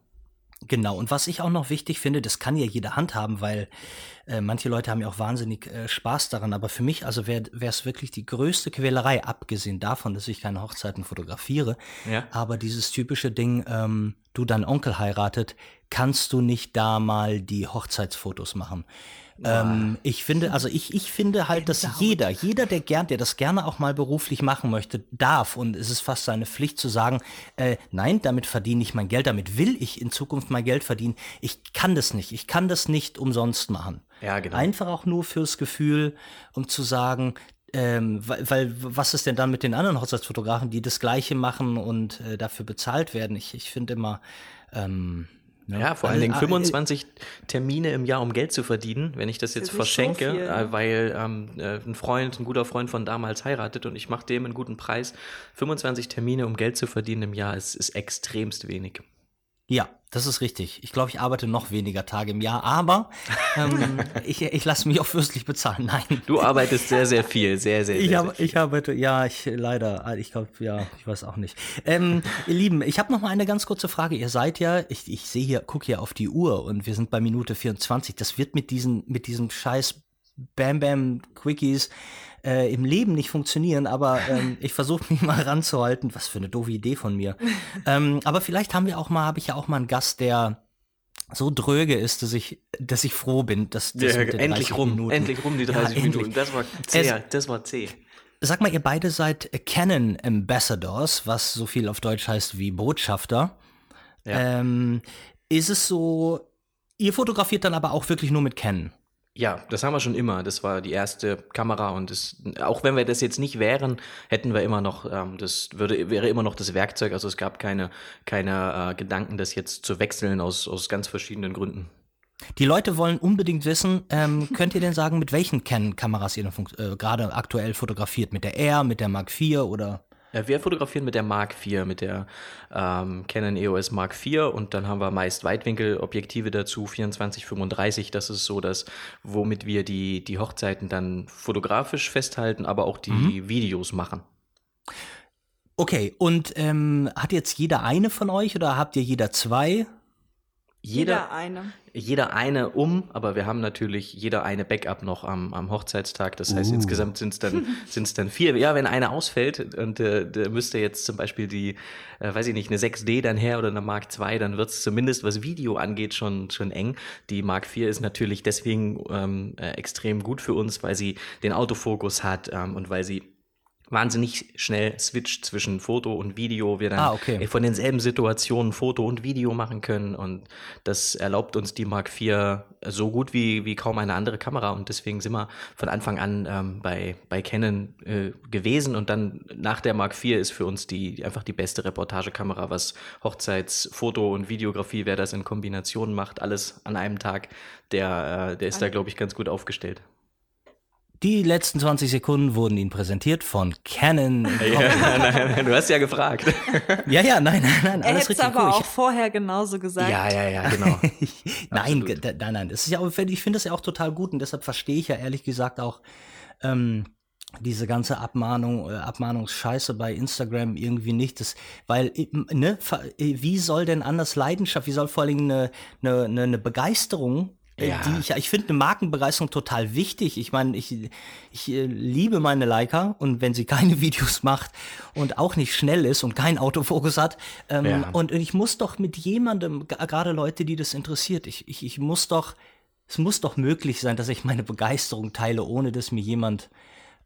Genau, und was ich auch noch wichtig finde, das kann ja jeder handhaben, weil äh, manche Leute haben ja auch wahnsinnig äh, Spaß daran, aber für mich, also wäre es wirklich die größte Quälerei, abgesehen davon, dass ich keine Hochzeiten fotografiere, ja. aber dieses typische Ding, ähm, du dein Onkel heiratet, kannst du nicht da mal die Hochzeitsfotos machen? Ähm, ich finde, also ich, ich finde halt, dass jeder, jeder, der gern, der das gerne auch mal beruflich machen möchte, darf. Und es ist fast seine Pflicht zu sagen, äh, nein, damit verdiene ich mein Geld, damit will ich in Zukunft mein Geld verdienen. Ich kann das nicht. Ich kann das nicht umsonst machen. Ja, genau. Einfach auch nur fürs Gefühl, um zu sagen, ähm, weil, weil, was ist denn dann mit den anderen Hochzeitsfotografen, die das Gleiche machen und äh, dafür bezahlt werden? Ich, ich finde immer, ähm, ja, ja, vor allen Dingen 25 Termine im Jahr, um Geld zu verdienen, wenn ich das jetzt verschenke, so äh, weil ähm, äh, ein Freund, ein guter Freund von damals heiratet und ich mache dem einen guten Preis. 25 Termine, um Geld zu verdienen im Jahr, ist, ist extremst wenig. Ja, das ist richtig. Ich glaube, ich arbeite noch weniger Tage im Jahr, aber ähm, ich, ich lasse mich auch fürstlich bezahlen. Nein. Du arbeitest sehr, sehr viel, sehr, sehr, ich sehr, hab, sehr Ich arbeite, ja, ich leider, ich glaube, ja, ich weiß auch nicht. Ähm, ihr Lieben, ich habe noch mal eine ganz kurze Frage. Ihr seid ja, ich, ich sehe hier, gucke hier auf die Uhr und wir sind bei Minute 24. Das wird mit diesen, mit diesem Scheiß Bam Bam Quickies äh, im Leben nicht funktionieren, aber ähm, ich versuche mich mal ranzuhalten. Was für eine doofe Idee von mir. ähm, aber vielleicht haben wir auch mal, habe ich ja auch mal einen Gast, der so dröge ist, dass ich, dass ich froh bin, dass das ja, endlich rum, Minuten, endlich rum die 30 ja, Minuten. Das war zäh, das war zäh. Sag mal, ihr beide seid Canon Ambassadors, was so viel auf Deutsch heißt wie Botschafter. Ja. Ähm, ist es so, ihr fotografiert dann aber auch wirklich nur mit Canon? Ja, das haben wir schon immer. Das war die erste Kamera und das, auch wenn wir das jetzt nicht wären, hätten wir immer noch, ähm, das würde, wäre immer noch das Werkzeug. Also es gab keine, keine äh, Gedanken, das jetzt zu wechseln aus, aus ganz verschiedenen Gründen. Die Leute wollen unbedingt wissen, ähm, könnt ihr denn sagen, mit welchen Canon-Kameras ihr äh, gerade aktuell fotografiert? Mit der R, mit der Mark IV oder? Wir fotografieren mit der Mark IV, mit der ähm, Canon EOS Mark IV und dann haben wir meist Weitwinkelobjektive dazu, 24, 35. Das ist so das, womit wir die, die Hochzeiten dann fotografisch festhalten, aber auch die mhm. Videos machen. Okay, und ähm, hat jetzt jeder eine von euch oder habt ihr jeder zwei? Jeder, jeder, eine. Jeder eine um, aber wir haben natürlich jeder eine Backup noch am, am Hochzeitstag. Das heißt, uh. insgesamt sind es dann, sind's dann vier. Ja, wenn eine ausfällt und äh, der müsste jetzt zum Beispiel die, äh, weiß ich nicht, eine 6D dann her oder eine Mark II, dann wird es zumindest, was Video angeht, schon, schon eng. Die Mark IV ist natürlich deswegen ähm, äh, extrem gut für uns, weil sie den Autofokus hat ähm, und weil sie wahnsinnig schnell switcht zwischen Foto und Video. Wir dann ah, okay. von denselben Situationen Foto und Video machen können und das erlaubt uns die Mark IV so gut wie, wie kaum eine andere Kamera und deswegen sind wir von Anfang an ähm, bei, bei Canon äh, gewesen und dann nach der Mark IV ist für uns die einfach die beste Reportagekamera, was Hochzeitsfoto und Videografie, wer das in Kombination macht, alles an einem Tag, der, äh, der ist da glaube ich ganz gut aufgestellt. Die letzten 20 Sekunden wurden Ihnen präsentiert von Canon. Ja, nein, nein, du hast ja gefragt. Ja, ja, nein, nein, nein. Er hätte es aber cool. auch vorher genauso gesagt. Ja, ja, ja, genau. nein, nein, nein. Das ist ja ich finde das ja auch total gut und deshalb verstehe ich ja ehrlich gesagt auch ähm, diese ganze Abmahnung, äh, Abmahnungsscheiße bei Instagram irgendwie nicht. Das, weil, ne, wie soll denn anders Leidenschaft, wie soll vor allem eine, eine, eine Begeisterung ja. Die ich, ich finde eine Markenbegeisterung total wichtig. Ich meine, ich, ich äh, liebe meine Leica und wenn sie keine Videos macht und auch nicht schnell ist und keinen Autofokus hat, ähm, ja. und, und ich muss doch mit jemandem, gerade Leute, die das interessiert, ich, ich, ich muss doch, es muss doch möglich sein, dass ich meine Begeisterung teile, ohne dass mir jemand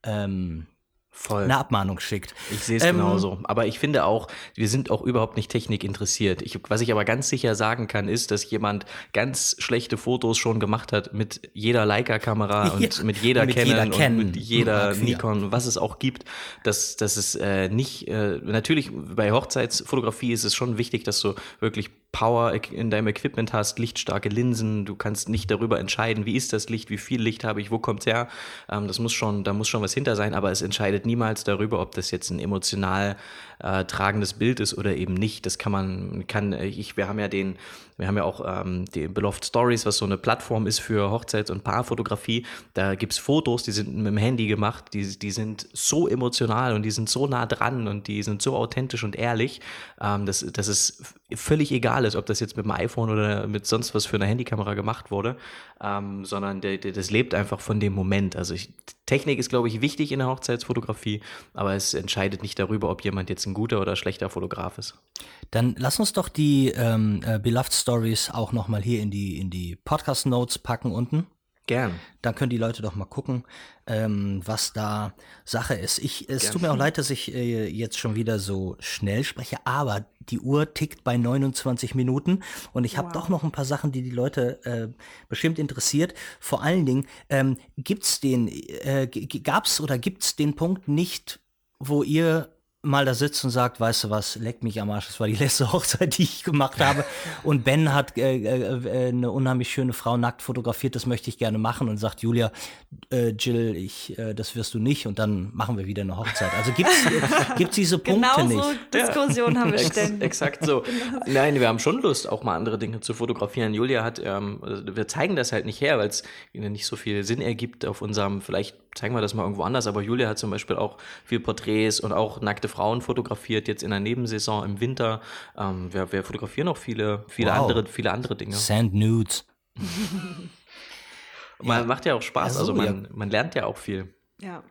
ähm, Voll. eine Abmahnung schickt. Ich sehe es ähm, genauso. Aber ich finde auch, wir sind auch überhaupt nicht Technik interessiert. Ich, was ich aber ganz sicher sagen kann, ist, dass jemand ganz schlechte Fotos schon gemacht hat mit jeder Leica-Kamera ja, und mit jeder Canon und mit jeder mhm, Nikon, was es auch gibt. Dass, dass es äh, nicht, äh, natürlich bei Hochzeitsfotografie ist es schon wichtig, dass du wirklich Power in deinem Equipment hast, lichtstarke Linsen, du kannst nicht darüber entscheiden, wie ist das Licht, wie viel Licht habe ich, wo kommt's her. Ähm, das muss schon, da muss schon was hinter sein, aber es entscheidet niemals darüber, ob das jetzt ein emotional äh, tragendes Bild ist oder eben nicht. Das kann man, kann, ich, wir haben ja den, wir haben ja auch ähm, die Beloved Stories, was so eine Plattform ist für Hochzeits- und Paarfotografie. Da gibt es Fotos, die sind mit dem Handy gemacht, die, die sind so emotional und die sind so nah dran und die sind so authentisch und ehrlich, ähm, dass, dass es völlig egal ist, ob das jetzt mit dem iPhone oder mit sonst was für eine Handykamera gemacht wurde, ähm, sondern der, der, das lebt einfach von dem Moment. Also ich, Technik ist, glaube ich, wichtig in der Hochzeitsfotografie, aber es entscheidet nicht darüber, ob jemand jetzt ein guter oder schlechter Fotograf ist. Dann lass uns doch die ähm, äh, Beloved Stories auch nochmal hier in die, in die Podcast-Notes packen unten. Gern. Dann können die Leute doch mal gucken, ähm, was da Sache ist. Ich, es Gern. tut mir auch leid, dass ich äh, jetzt schon wieder so schnell spreche, aber die Uhr tickt bei 29 Minuten und ich habe Wow. doch noch ein paar Sachen, die die Leute äh, bestimmt interessiert. Vor allen Dingen, ähm, gibt's den, äh, gab's oder gibt's den Punkt nicht, wo ihr mal da sitzt und sagt, weißt du was, leck mich am Arsch, das war die letzte Hochzeit, die ich gemacht habe. Und Ben hat äh, äh, äh, eine unheimlich schöne Frau nackt fotografiert, das möchte ich gerne machen und sagt, Julia, äh, Jill, ich, äh, das wirst du nicht und dann machen wir wieder eine Hochzeit. Also äh, gibt's diese Punkte Genau nicht. so Diskussionen haben wir Ex ständig. exakt so. Nein, wir haben schon Lust, auch mal andere Dinge zu fotografieren. Julia hat, ähm, also wir zeigen das halt nicht her, weil es nicht so viel Sinn ergibt auf unserem, vielleicht zeigen wir das mal irgendwo anders, aber Julia hat zum Beispiel auch viel Porträts und auch nackte Frauen fotografiert, jetzt in der Nebensaison im Winter. Ähm, wir, wir fotografieren auch viele, viele Wow. andere, viele andere Dinge. Sand Nudes. Man macht ja auch Spaß, Ja, so, also man, ja. man lernt ja auch viel. Ja.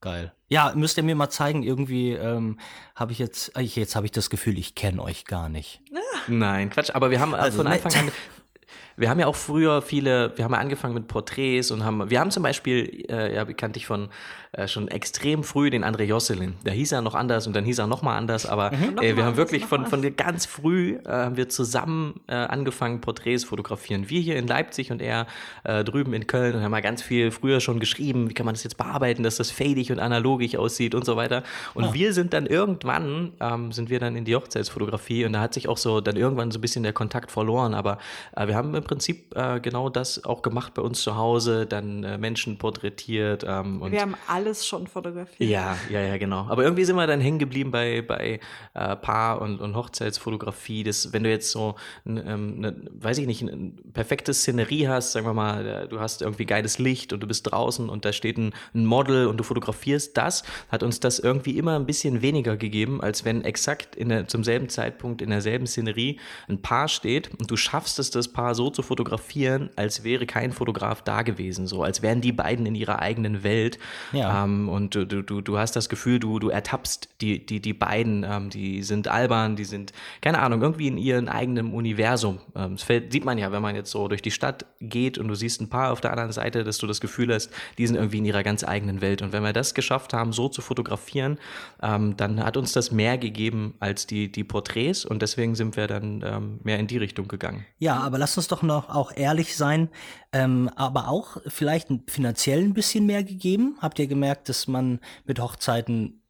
Geil. Ja, müsst ihr mir mal zeigen, irgendwie ähm, habe ich jetzt, äh, jetzt habe ich das Gefühl, ich kenne euch gar nicht. Nein, Quatsch, aber wir haben äh, Also von nett. Anfang an, wir haben ja auch früher viele, wir haben ja angefangen mit Porträts und haben, wir haben zum Beispiel, äh, ja, kannte ich von äh, schon extrem früh den André Josselin. Da hieß er noch anders und dann hieß er noch mal anders, aber Mhm. äh, wir Nochmal haben wirklich von, nochmal. von ganz früh äh, haben wir zusammen äh, angefangen, Porträts fotografieren. Wir hier in Leipzig und er äh, drüben in Köln und haben mal ganz viel früher schon geschrieben, wie kann man das jetzt bearbeiten, dass das fadig und analogig aussieht und so weiter. Und Ah. wir sind dann irgendwann, ähm, sind wir dann in die Hochzeitsfotografie und da hat sich auch so dann irgendwann so ein bisschen der Kontakt verloren. Aber wir haben im Prinzip genau das auch gemacht bei uns zu Hause, dann Menschen porträtiert. Ähm, und Wir haben alles schon fotografiert. ja, ja, ja, genau. Aber irgendwie sind wir dann hängen geblieben bei, bei äh, Paar- und, und Hochzeitsfotografie. Das, wenn du jetzt so, ein, ähm, ne, weiß ich nicht, ein, ein perfektes Szenerie hast, sagen wir mal, du hast irgendwie geiles Licht und du bist draußen und da steht ein, ein Model und du fotografierst das, hat uns das irgendwie immer ein bisschen weniger gegeben, als wenn exakt in der, zum selben Zeitpunkt in derselben Szenerie ein Paar steht und du schaffst es, das Paar so zu fotografieren, als wäre kein Fotograf da gewesen, so als wären die beiden in ihrer eigenen Welt. Ja. Ähm, und du, du, du, hast das Gefühl, du, du ertappst die, die, die beiden, ähm, die sind albern, die sind, keine Ahnung, irgendwie in ihrem eigenen Universum. Ähm, das fällt, sieht man ja, wenn man jetzt so durch die Stadt geht und du siehst ein paar auf der anderen Seite, dass du das Gefühl hast, die sind irgendwie in ihrer ganz eigenen Welt. Und wenn wir das geschafft haben, so zu fotografieren, ähm, dann hat uns das mehr gegeben als die, die Porträts und deswegen sind wir dann ähm, mehr in die Richtung gegangen. Ja, aber lasst uns doch noch auch ehrlich sein, ähm, aber auch vielleicht ein- finanziell ein bisschen mehr gegeben. Habt ihr gemerkt, dass man mit Hochzeiten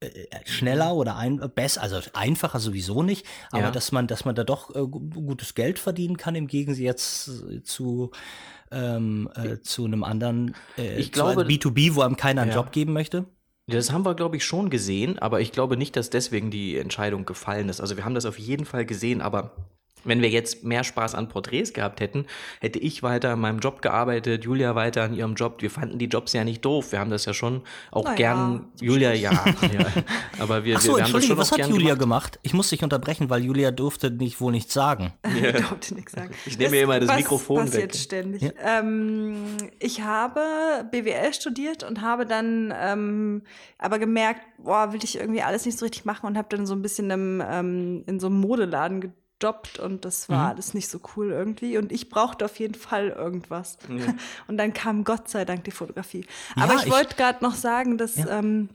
äh, schneller oder ein, besser, also einfacher sowieso nicht, aber Ja. dass man, dass man da doch äh, gu- gutes Geld verdienen kann im Gegensatz äh, zu ähm, äh, zu einem anderen äh, Ich glaube- B2B, wo einem keiner einen Ja. Job geben möchte. Das haben wir, glaube ich, schon gesehen, aber ich glaube nicht, dass deswegen die Entscheidung gefallen ist. Also wir haben das auf jeden Fall gesehen, aber wenn wir jetzt mehr Spaß an Porträts gehabt hätten, hätte ich weiter in meinem Job gearbeitet, Julia weiter an ihrem Job. Wir fanden die Jobs ja nicht doof. Wir haben das ja schon auch Na ja, gern. Julia, ja, ja. Aber wir, Ach so, wir haben das Entschuldige, schon was auch hat Julia gemacht. gemacht? Ich muss dich unterbrechen, weil Julia durfte nicht wohl nichts sagen. Ich durfte nichts sagen. Ich nehme mir immer das was Mikrofon passiert weg. ständig. Ähm, ich habe BWL studiert und habe dann ähm, aber gemerkt, boah, will ich irgendwie alles nicht so richtig machen und habe dann so ein bisschen im, ähm, in so einem Modeladen gejobbt und das war Mhm. alles nicht so cool irgendwie und ich brauchte auf jeden Fall irgendwas. Und dann kam Gott sei Dank die Fotografie. Aber Ja, ich ich- wollte gerade noch sagen, dass Ja. ähm,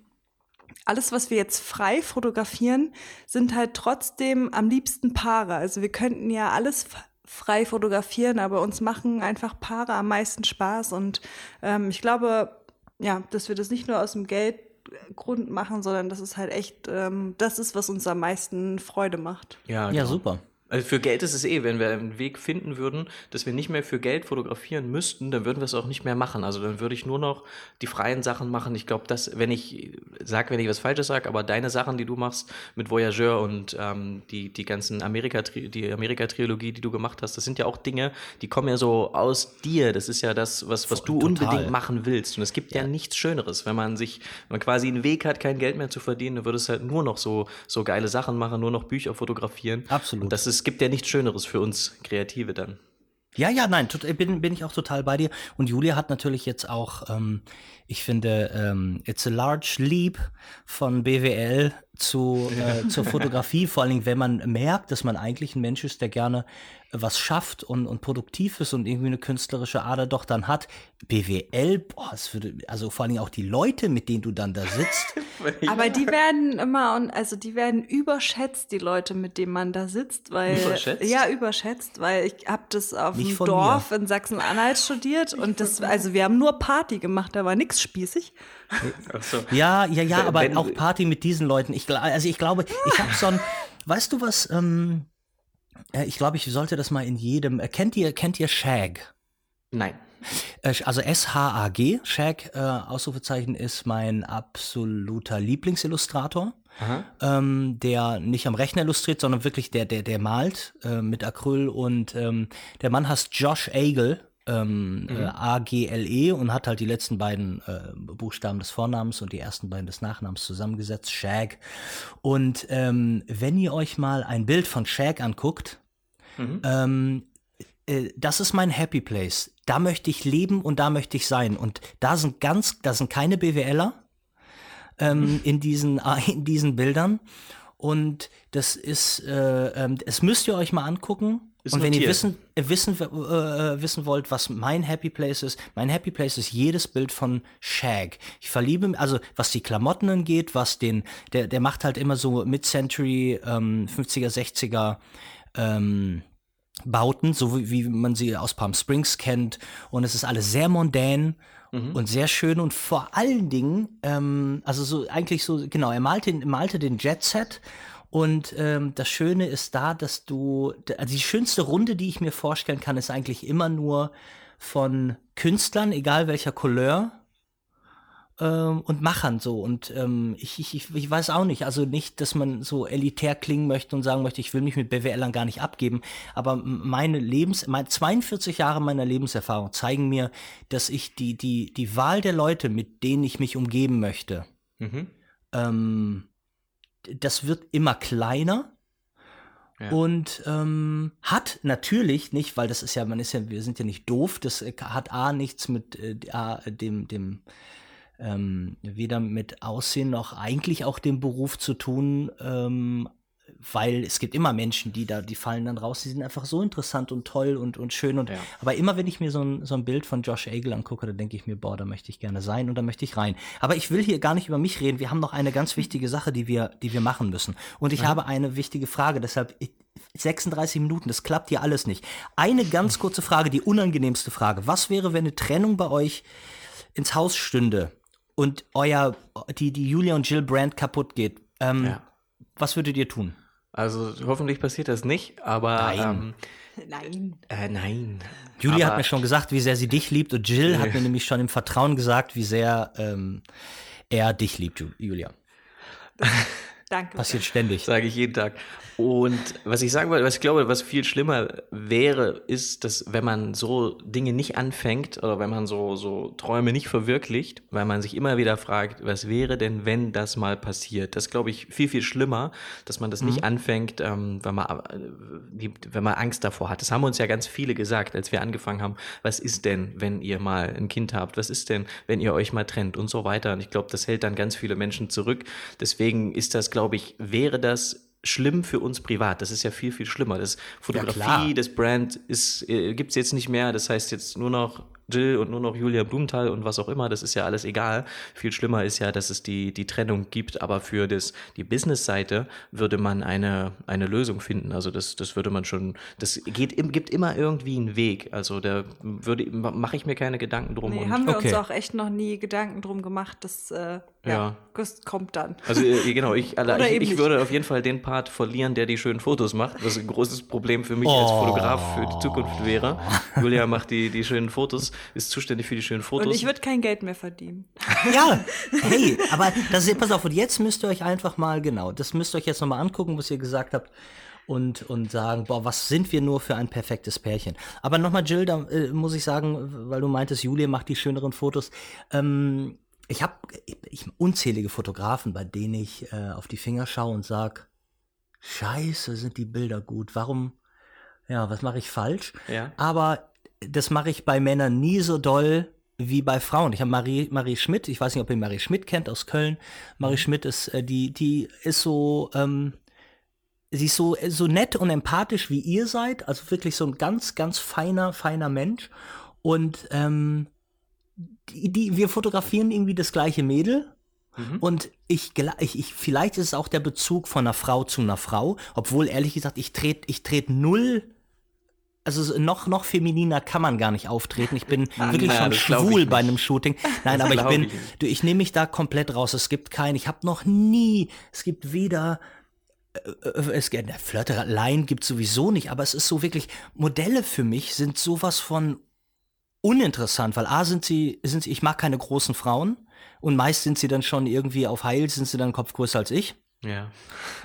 alles, was wir jetzt frei fotografieren, sind halt trotzdem am liebsten Paare. Also wir könnten ja alles frei fotografieren, aber uns machen einfach Paare am meisten Spaß. Und ähm, ich glaube, ja, dass wir das nicht nur aus dem Geldgrund machen, sondern dass es halt echt ähm, das ist, was uns am meisten Freude macht. Ja, Ja, genau. super. Also für Geld ist es eh, wenn wir einen Weg finden würden, dass wir nicht mehr für Geld fotografieren müssten, dann würden wir es auch nicht mehr machen. Also dann würde ich nur noch die freien Sachen machen. Ich glaube, dass, wenn ich sag, wenn ich was Falsches sage, aber deine Sachen, die du machst mit Voyageur und ähm, die, die ganzen Amerika, die Amerika-Trilogie, die du gemacht hast, das sind ja auch Dinge, die kommen ja so aus dir. Das ist ja das, was, was du Total. unbedingt machen willst. Und es gibt ja. nichts Schöneres, wenn man sich, wenn man quasi einen Weg hat, kein Geld mehr zu verdienen, dann würdest du halt nur noch so, so geile Sachen machen, nur noch Bücher fotografieren. Absolut. Und das ist, gibt ja nichts Schöneres für uns Kreative dann. Ja, ja, nein, tot- bin, bin ich auch total bei dir. Und Julia hat natürlich jetzt auch, ähm, ich finde, ähm, It's a Large Leap von BWL zu, äh, zur Fotografie, vor allen Dingen, wenn man merkt, dass man eigentlich ein Mensch ist, der gerne was schafft und, und produktiv ist und irgendwie eine künstlerische Ader doch dann hat. BWL, boah, es würde, also vor allen Dingen auch die Leute, mit denen du dann da sitzt. Aber die werden immer, also die werden überschätzt, die Leute, mit denen man da sitzt, weil Überschätzt? ja überschätzt, weil ich habe das auf Nicht dem Dorf in Sachsen-Anhalt studiert und das, also wir haben nur Party gemacht, da war nix spießig. Ach so. Ja, ja, ja, aber wenn- auch Party mit diesen Leuten. Ich, also ich glaube, ich habe so ein, weißt du was, ähm, äh, ich glaube, ich sollte das mal in jedem, äh, kennt ihr, kennt ihr Shag? Nein. Äh, Also S-H-A-G, Shag, äh, Ausrufezeichen, ist mein absoluter Lieblingsillustrator. Ähm, der nicht am Rechner illustriert, sondern wirklich der, der, der malt äh, mit Acryl und ähm, der Mann heißt Josh Agel, ähm, äh, A-G-L-E und hat halt die letzten beiden äh, Buchstaben des Vornamens und die ersten beiden des Nachnamens zusammengesetzt, Shag. Und ähm, wenn ihr euch mal ein Bild von Shag anguckt, ähm, äh, das ist mein Happy Place. Da möchte ich leben und da möchte ich sein. Und da sind ganz, da sind keine BWLer ähm, in, diesen, in diesen Bildern. Und das ist, äh, ähm, es müsst ihr euch mal angucken. Ist und wenn ihr wissen, äh, wissen, äh, äh, wissen wollt, was mein Happy Place ist, mein Happy Place ist jedes Bild von Shag. Ich verliebe, mich- also was die Klamotten angeht, was den, der, der macht halt immer so Mid-Century, ähm, 50er, 60er, ähm, Bauten, so wie, wie man sie aus Palm Springs kennt. Und es ist alles sehr mondän und sehr schön und vor allen Dingen, ähm, also so eigentlich so, genau, er malte, malte den Jet Set. Und ähm, das Schöne ist da, dass du, also die schönste Runde, die ich mir vorstellen kann, ist eigentlich immer nur von Künstlern, egal welcher Couleur, ähm, und Machern so. Und ähm, ich, ich, ich, weiß auch nicht, also nicht, dass man so elitär klingen möchte und sagen möchte, ich will mich mit BWLern gar nicht abgeben, aber meine Lebens, meine 42 Jahre meiner Lebenserfahrung zeigen mir, dass ich die, die, die Wahl der Leute, mit denen ich mich umgeben möchte, Mhm. ähm, das wird immer kleiner. Ja. Und ähm, hat natürlich nicht, weil das ist ja, man ist ja, wir sind ja nicht doof, das äh, hat A nichts mit äh, dem, dem ähm, weder mit Aussehen noch eigentlich auch dem Beruf zu tun, ähm, weil es gibt immer Menschen, die da, die fallen dann raus, die sind einfach so interessant und toll und, und schön. Und Ja. aber immer wenn ich mir so ein, so ein Bild von Josh Agel angucke, da denke ich mir, boah, da möchte ich gerne sein und da möchte ich rein. Aber ich will hier gar nicht über mich reden. Wir haben noch eine ganz wichtige Sache, die wir, die wir machen müssen. Und ich habe eine wichtige Frage, deshalb ich, 36 Minuten, das klappt hier alles nicht. Eine ganz kurze Frage, die unangenehmste Frage. Was wäre, wenn eine Trennung bei euch ins Haus stünde und euer, die, die Julia und Jill Brand kaputt geht? Ähm, Ja. Was würdet ihr tun? Also hoffentlich passiert das nicht, aber Nein. Ähm, Nein. äh, nein. Julia aber, hat mir schon gesagt, wie sehr sie dich liebt und Jill hat mir nämlich schon im Vertrauen gesagt, wie sehr ähm, er dich liebt, Ju- Julia. Danke. Passiert ständig. Sage ich jeden Tag. Und was ich sagen wollte, was ich glaube, was viel schlimmer wäre, ist, dass wenn man so Dinge nicht anfängt oder wenn man so, so Träume nicht verwirklicht, weil man sich immer wieder fragt, was wäre denn, wenn das mal passiert? Das glaube ich viel, viel schlimmer, dass man das nicht anfängt, ähm, wenn, man, wenn man Angst davor hat. Das haben uns ja ganz viele gesagt, als wir angefangen haben, was ist denn, wenn ihr mal ein Kind habt? Was ist denn, wenn ihr euch mal trennt und so weiter? Und ich glaube, das hält dann ganz viele Menschen zurück. Deswegen ist das, glaube ich, wäre das schlimm für uns privat. Das ist ja viel, viel schlimmer. Das Fotografie, klar. das Brand ist, äh, gibt es jetzt nicht mehr. Das heißt jetzt nur noch Jill und nur noch Julia Blumenthal und was auch immer. Das ist ja alles egal. Viel schlimmer ist ja, dass es die, die Trennung gibt. Aber für das, die Business-Seite würde man eine, eine Lösung finden. Also das, das würde man schon, das geht, im- gibt immer irgendwie einen Weg. Also da würde, mache ich mir keine Gedanken drum. Nee, und- haben wir Okay. uns auch echt noch nie Gedanken drum gemacht. Das äh, ja. Ja. das kommt dann. Also äh, genau, ich, Alter, ich, ich würde auf jeden Fall den Part verlieren, der die schönen Fotos macht, was ein großes Problem für mich als Oh. Fotograf für die Zukunft wäre. Julia macht die, die schönen Fotos, ist zuständig für die schönen Fotos. Und ich würde kein Geld mehr verdienen. Ja, hey, aber das ist, pass auf, und jetzt müsst ihr euch einfach mal, genau, das müsst ihr euch jetzt nochmal angucken, was ihr gesagt habt. Und, und sagen, boah, was sind wir nur für ein perfektes Pärchen. Aber nochmal, Jill, da äh, muss ich sagen, weil du meintest, Julia macht die schöneren Fotos. Ähm, ich habe unzählige Fotografen, bei denen ich äh, auf die Finger schaue und sag, scheiße, sind die Bilder gut. Warum, ja, was mache ich falsch? Ja. Aber das mache ich bei Männern nie so doll wie bei Frauen. Ich habe Marie, Marie Schmidt, ich weiß nicht, ob ihr Marie Schmidt kennt aus Köln. Marie Schmidt ist, äh, die, die ist so, ähm, sie ist so, so nett und empathisch, wie ihr seid. Also wirklich so ein ganz, ganz feiner, feiner Mensch. Und ähm, die, die, wir fotografieren irgendwie das gleiche Mädel. Und ich, ich, ich, vielleicht ist es auch der Bezug von einer Frau zu einer Frau, obwohl ehrlich gesagt, ich trete ich tret null, also so noch, noch femininer kann man gar nicht auftreten. Ich bin wirklich na, schon das glaub ich schwul bei einem Shooting. Nein, Das aber ich bin, ich du, ich nehme mich da komplett raus. Es gibt keinen, ich habe noch nie, es gibt weder äh, äh, es gibt Flirtereien gibt sowieso nicht, aber es ist so wirklich Modelle für mich sind sowas von uninteressant, weil a sind sie sind sie ich mag keine großen Frauen und meist sind sie dann schon irgendwie auf Heil sind sie dann Kopf größer als ich. Ja.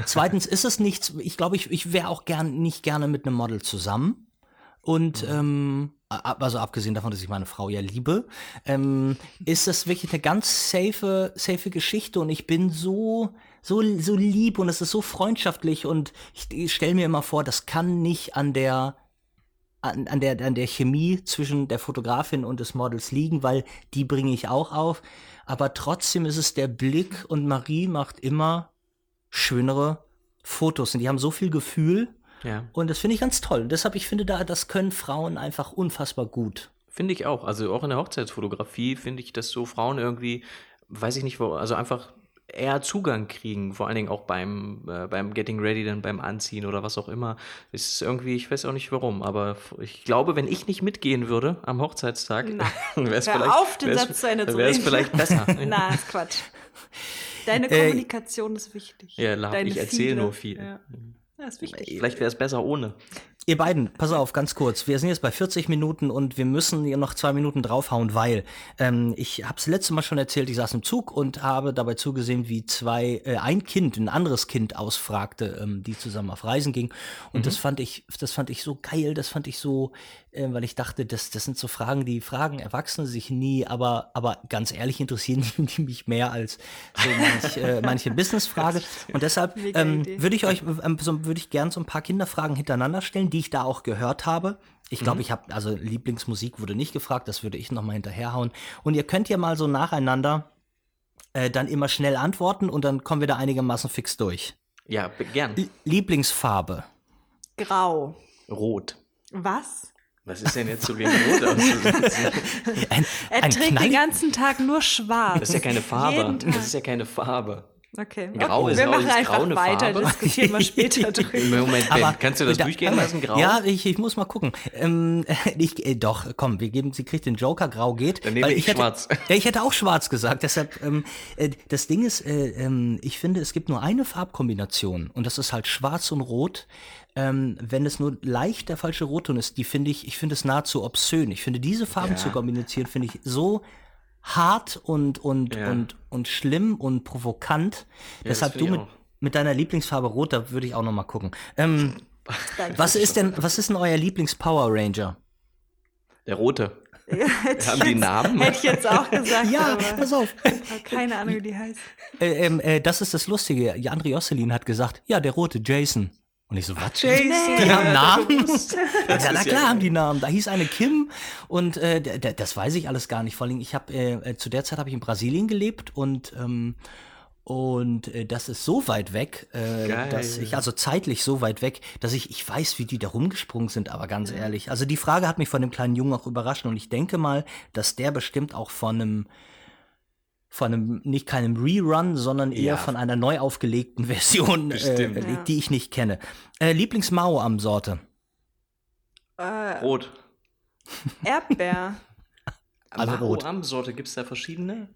Zweitens ist es nichts, ich glaube, ich, ich wäre auch gern nicht gerne mit einem Model zusammen. Und ähm, a- also abgesehen davon, dass ich meine Frau ja liebe, ähm, ist das wirklich eine ganz safe, safe Geschichte und ich bin so, so, so lieb und es ist so freundschaftlich und ich, ich stelle mir immer vor, das kann nicht an der an, an, der, an der Chemie zwischen der Fotografin und des Models liegen, weil die bringe ich auch auf. Aber trotzdem ist es der Blick und Marie macht immer schönere Fotos und die haben so viel Gefühl Ja. und das finde ich ganz toll. Deshalb, ich finde da, das können Frauen einfach unfassbar gut. Finde ich auch. Also auch in der Hochzeitsfotografie finde ich, dass so Frauen irgendwie, weiß ich nicht, wo, also einfach eher Zugang kriegen, vor allen Dingen auch beim, äh, beim Getting Ready, dann beim Anziehen oder was auch immer. Ist irgendwie, ich weiß auch nicht warum, aber ich glaube, wenn ich nicht mitgehen würde am Hochzeitstag, wäre es vielleicht, auf, den wär's- Satz zu Ende zu wäre es reden. vielleicht besser. Na, ist Quatsch. Deine Äh, Kommunikation ist wichtig. Ja, Deine ich erzähle nur viel. Ja. Ja, ist wichtig. Vielleicht wäre es besser ohne. Ihr beiden, pass auf, ganz kurz. Wir sind jetzt bei 40 Minuten und wir müssen hier noch zwei Minuten draufhauen, weil ähm, ich habe es letzte Mal schon erzählt, ich saß im Zug und habe dabei zugesehen, wie zwei, äh, ein Kind, ein anderes Kind ausfragte, ähm, die zusammen auf Reisen ging. Und das fand ich, das fand ich so geil, das fand ich so, äh, weil ich dachte, das, das sind so Fragen, die fragen Erwachsene sich nie, aber, aber ganz ehrlich interessieren die, die mich mehr als so manch, äh, manche Businessfrage. Und deshalb ähm, würde ich euch, ähm, so, würde ich gern so ein paar Kinderfragen hintereinander stellen, die ich da auch gehört habe. Ich glaube, ich habe, also Lieblingsmusik wurde nicht gefragt, das würde ich nochmal hinterherhauen. Und ihr könnt ja mal so nacheinander äh, dann immer schnell antworten und dann kommen wir da einigermaßen fix durch. Ja, gern. Lieblingsfarbe. Grau. Rot. Was? Was ist denn jetzt so gegen Rot auszusetzen? Ein, Er ein trägt Knall- den ganzen Tag nur schwarz. Das ist ja keine Farbe. Das ist ja keine Farbe. Okay. Grau okay. ist Wir auch- machen einfach weiter, Farbe? diskutieren wir später drüber. Moment, Ben, kannst du das da- durchgehen lassen, grau? Ja, ich, ich muss mal gucken. Ähm, ich, äh, doch, komm, wir geben, sie kriegt den Joker, grau geht. Dann nehme weil ich hätte, schwarz. Ja, ich hätte auch schwarz gesagt. Deshalb, ähm, äh, das Ding ist, äh, ähm, ich finde, es gibt nur eine Farbkombination und das ist halt schwarz und rot. Ähm, wenn es nur leicht der falsche Rotton ist, die finde ich, ich finde es nahezu obszön. Ich finde diese Farben Ja. zu kombinieren, finde ich so hart und, und, Ja. und, und schlimm und provokant. das Deshalb du mit, auch. mit deiner Lieblingsfarbe rot, da würde ich auch noch mal gucken. Ähm, was ist denn, was ist denn euer Lieblings-Power Ranger? Der rote. Hätte Haben die Namen? Hätte ich jetzt auch gesagt. Ja, aber pass auf. ich habe keine Ahnung, wie die heißt. Äh, ähm, äh, das ist das Lustige. André Josselin hat gesagt, ja, der rote Jason. Und ich so, was? Jason. Die haben Namen? Ja, na ja klar haben die Namen. Da hieß eine Kim und äh, das weiß ich alles gar nicht. Vor allem, ich habe äh, äh, zu der Zeit habe ich in Brasilien gelebt und ähm, und äh, das ist so weit weg, äh, Geil. dass ich also zeitlich so weit weg, dass ich ich weiß, wie die da rumgesprungen sind. Aber ganz ehrlich, also die Frage hat mich von dem kleinen Jungen auch überrascht und ich denke mal, dass der bestimmt auch von einem von einem, nicht keinem Rerun, sondern eher Ja. von einer neu aufgelegten Version, äh, Bestimmt. Ja. die ich nicht kenne. Äh, Lieblingsmao am Sorte. Äh, Rot. Erdbeer. Also rot. Sorte gibt es da verschiedene?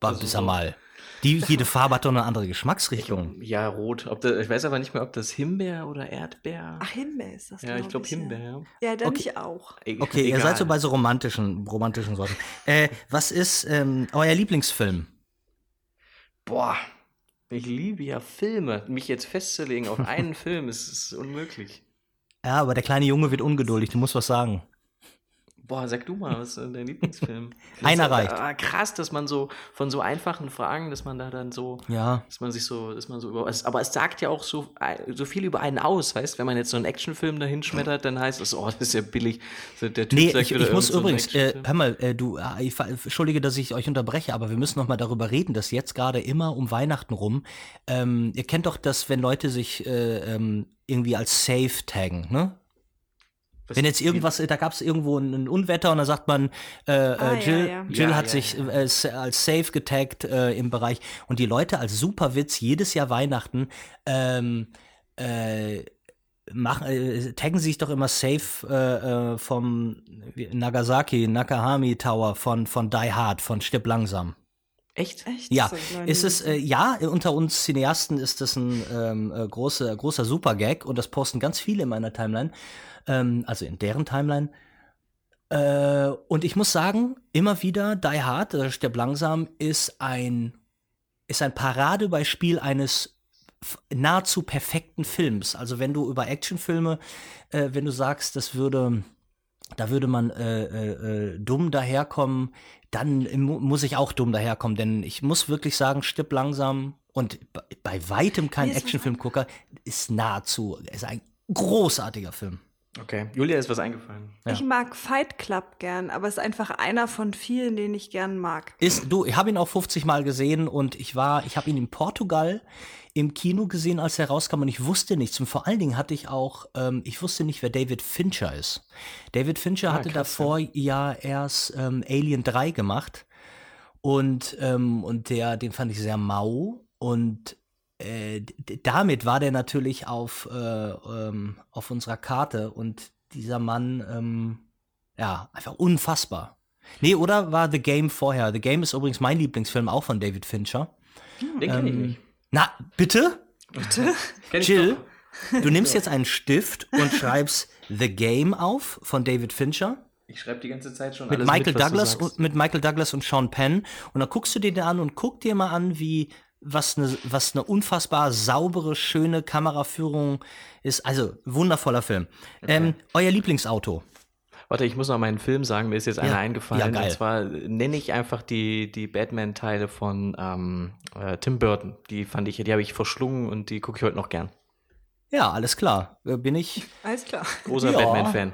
War Also bisher so- mal. Die, jede Farbe hat doch eine andere Geschmacksrichtung. Ja, rot. Ob da, ich weiß aber nicht mehr, ob das Himbeer oder Erdbeer. Ach, Himbeer ist das, ja, ich glaub glaube Himbeer. Ja. Ja, dann Okay. ich auch. E- Okay, ihr egal. seid so bei so romantischen, romantischen Sorten. Äh, was ist ähm, euer Lieblingsfilm? Boah, ich liebe ja Filme. Mich jetzt festzulegen auf einen Film ist, ist unmöglich. Ja, aber der kleine Junge wird ungeduldig, du musst was sagen. Boah, sag du mal, was ist dein Lieblingsfilm? Einer reicht. ah, krass, dass man so von so einfachen Fragen, dass man da dann so, Ja. dass man sich so, dass man so über, aber es sagt ja auch so, so viel über einen aus, weißt? Wenn man jetzt so einen Actionfilm dahin schmettert, dann heißt es, oh, das ist ja billig. Der Typ Nee, sagt ich, ich muss übrigens, äh, hör mal, äh, du, äh, ich, entschuldige, dass ich euch unterbreche, aber wir müssen noch mal darüber reden, dass jetzt gerade immer um Weihnachten rum, ähm, ihr kennt doch das, wenn Leute sich äh, ähm, irgendwie als safe taggen, ne? Wenn jetzt irgendwas, da gab es irgendwo ein, ein Unwetter und da sagt man, äh, Ah, äh, Jill, ja, ja. Jill Ja, hat ja, sich ja. Äh, als safe getaggt äh, im Bereich und die Leute als Superwitz jedes Jahr Weihnachten ähm, äh, machen, äh, taggen sich doch immer safe vom Nagasaki, Nakahami Tower von, von Die Hard, von Stipp Langsam. Echt? Echt? Ja, ist es, äh, ja, unter uns Cineasten ist das ein ähm, äh, großer, großer Super-Gag und das posten ganz viele in meiner Timeline, ähm, also in deren Timeline. Äh, und ich muss sagen, immer wieder Die Hard, äh, Stirb langsam, ist ein, ist ein Paradebeispiel eines nahezu perfekten Films. Also wenn du über Actionfilme, äh, wenn du sagst, das würde, da würde man äh, äh, äh, dumm daherkommen, dann mu muss ich auch dumm daherkommen, denn ich muss wirklich sagen, Stipp langsam und bei, weitem kein Actionfilmgucker ist nahezu, ist ein großartiger Film. Okay. Julia ist was eingefallen. ja. Ich mag Fight Club gern, aber es ist einfach einer von vielen, den ich gern mag. Ist, du, ich habe ihn auch 50 Mal gesehen und ich war, ich habe ihn in Portugal im Kino gesehen, als er rauskam und ich wusste nichts. Und vor allen Dingen hatte ich auch, ähm, ich wusste nicht, wer David Fincher ist. David Fincher Ah, hatte krass, davor ja erst ähm, Alien 3 gemacht und, ähm, und der, den fand ich sehr mau und äh, damit war der natürlich auf, äh, ähm, auf unserer Karte und dieser Mann, ähm, ja, einfach unfassbar. Nee, oder war The Game vorher? The Game ist übrigens mein Lieblingsfilm, auch von David Fincher. Den kenne ich Ähm, nicht. Na, bitte? Bitte? Jill, du nimmst jetzt einen Stift und schreibst The Game auf von David Fincher Ich schreibe die ganze Zeit schon mit alles Michael mit, was du Douglas sagst. und mit Michael Douglas und Sean Penn und dann guckst du dir den an und guck dir mal an, wie was eine was eine unfassbar saubere, schöne Kameraführung ist. Also wundervoller Film. Ähm, euer Lieblingsauto? Warte, ich muss noch meinen Film sagen, mir ist jetzt einer Ja. eingefallen. Ja, geil. Und zwar nenne ich einfach die, die Batman-Teile von ähm, äh, Tim Burton. Die fand ich, die habe ich verschlungen und die gucke ich heute noch gern. Ja, alles klar. Äh, Bin ich Alles klar. Großer Ja. Batman-Fan.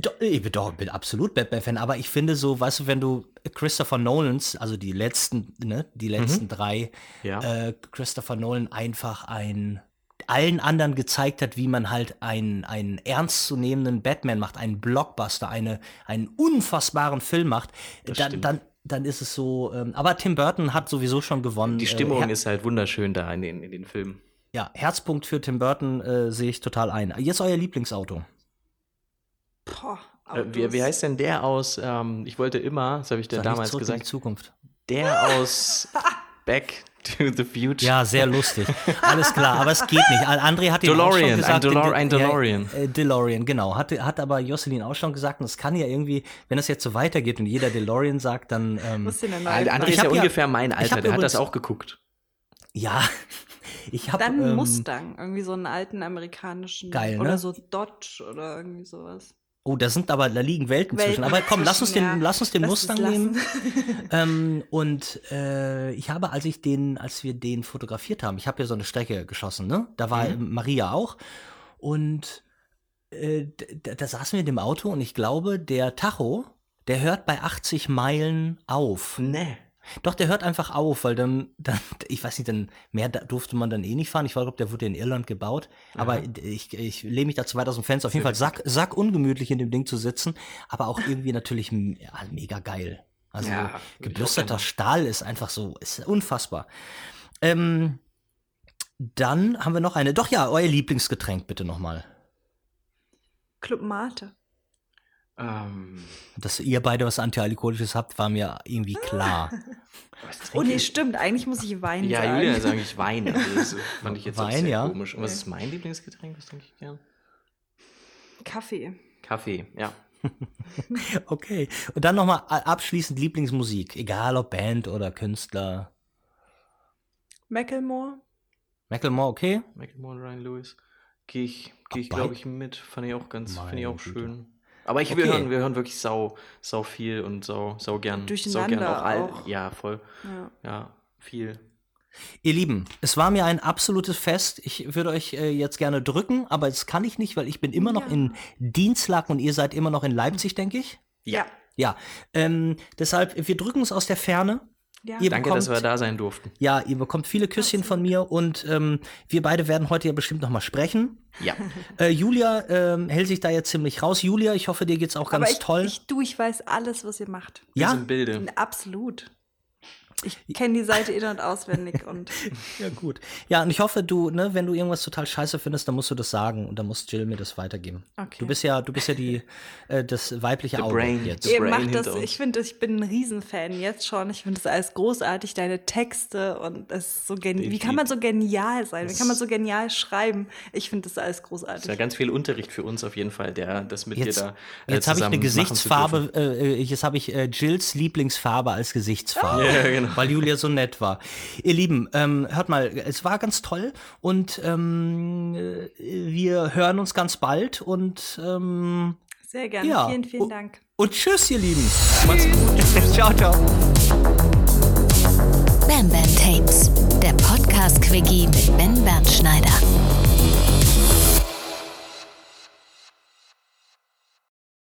Doch, ich bin, doch, bin absolut Batman-Fan, aber ich finde so, weißt du, wenn du Christopher Nolans, also die letzten, ne, die letzten drei, Ja. äh, Christopher Nolan einfach ein allen anderen gezeigt hat, wie man halt einen, einen ernstzunehmenden Batman macht, einen Blockbuster, eine, einen unfassbaren Film macht, Das dann, stimmt. dann, dann ist es so, ähm, aber Tim Burton hat sowieso schon gewonnen. Die Stimmung äh, ist halt wunderschön da in den, in den Filmen. Ja, Herzpunkt für Tim Burton äh, sehe ich total ein. Jetzt euer Lieblingsauto. Boah, Äh, wie, wie heißt denn der aus, ähm, ich wollte immer, das habe ich dir damals zurück in die gesagt, Zukunft. der aus Back to the Future. Ja, sehr lustig. Alles klar, aber es geht nicht. André hat DeLorean, schon gesagt. ein Delor- ein ja, DeLorean. äh, DeLorean, genau. Hat, hat aber Jocelyn auch schon gesagt, und es kann ja irgendwie, wenn das jetzt so weitergeht und jeder DeLorean sagt, dann, ähm, Muss den Ah, der andere Ich ist ja ja- ungefähr mein Alter, der hat das auch geguckt. ja, ich habe Dann ähm, Mustang, irgendwie so einen alten amerikanischen. Geil, ne? Oder so Dodge oder irgendwie sowas. Oh, da sind aber, da liegen Welten, zwischen. Aber komm, lass uns den, Ja, lass uns den lass Mustang nehmen. ähm, und äh, ich habe, als ich den, als wir den fotografiert haben, ich habe ja so eine Strecke geschossen, ne? Da war Mhm. Maria auch. Und äh, da, da saßen wir in dem Auto und ich glaube, der Tacho, der hört bei 80 Meilen auf. Nee. Doch, der hört einfach auf, weil dann, dann ich weiß nicht, dann mehr da durfte man dann eh nicht fahren. Ich glaube, der wurde in Irland gebaut. Aber Aha. ich, ich lehne mich da zu weit aus dem Fenster. Auf jeden Fall sack, sack ungemütlich in dem Ding zu sitzen, aber auch irgendwie natürlich ja, mega geil. Also Ja, gerne Stahl ist einfach so, ist unfassbar. Ähm, dann haben wir noch eine, doch ja, euer Lieblingsgetränk bitte nochmal. Club Mate. Ähm, Dass ihr beide was Antialkoholisches habt, war mir irgendwie klar. Oh nee, stimmt. Eigentlich muss ich Wein Ja, sagen. Julia sage ich Wein. Also das fand ich jetzt Wein, sehr ja. komisch. Und was ist mein Lieblingsgetränk? Was trinke ich gern? Kaffee. Kaffee, ja. Okay. Und dann nochmal abschließend Lieblingsmusik. Egal ob Band oder Künstler. Macklemore. Macklemore, okay? Macklemore, Ryan Lewis. Gehe ich, geh ich glaube ich, mit. Fand ich auch ganz, fand ich auch Güte. schön. Aber ich, Okay. wir, hören, wir hören wirklich sau, sau viel und sau, sau gern. sau Durcheinander gern auch. All, auch. Ja, voll. Ja. Ja, viel. Ihr Lieben, es war mir ein absolutes Fest. Ich würde euch äh, jetzt gerne drücken, aber das kann ich nicht, weil ich bin immer noch Ja. in Dienstlaken und ihr seid immer noch in Leipzig, denke ich. Ja. Ja, ähm, deshalb, wir drücken uns aus der Ferne. Ja. Ihr Danke, dass wir da sein durften. Ja, ihr bekommt viele Küsschen von mir und ähm, wir beide werden heute ja bestimmt noch mal sprechen. Ja. Äh, Julia ähm, hält sich da jetzt ziemlich raus. Julia, ich hoffe, dir geht's auch ganz Aber ich, toll. ich, du, ich weiß alles, was ihr macht. Wir ja, sind Bilde. Absolut. Ich kenne die Seite in- und auswendig und ja, gut. Ja, und ich hoffe, du, ne, wenn du irgendwas total scheiße findest, dann musst du das sagen und dann muss Jill mir das weitergeben. Okay. Du bist ja, du bist ja die, äh, das weibliche The Auge brain. jetzt. The ihr macht das, ich finde, ich bin ein Riesenfan jetzt schon. Ich finde das alles großartig, deine Texte und es ist so genial. Wie kann man so genial sein? Wie kann man so genial schreiben? Ich finde das alles Das ist ja großartig. ganz viel Unterricht für uns auf jeden Fall, der das mit Jetzt, dir da äh, jetzt habe ich eine Gesichtsfarbe, äh, äh, jetzt habe ich äh, Jills Lieblingsfarbe als Gesichtsfarbe, Ja, genau. Weil Julia so nett war. Ihr Lieben, ähm, hört mal, es war ganz toll und ähm, äh, wir hören uns ganz bald und ähm, Sehr gerne. ja. Vielen, vielen Dank. und tschüss, ihr Lieben. Macht's gut. ciao, ciao. Bam Bam Tapes, der Podcast-Quickie mit Ben Bernschneider.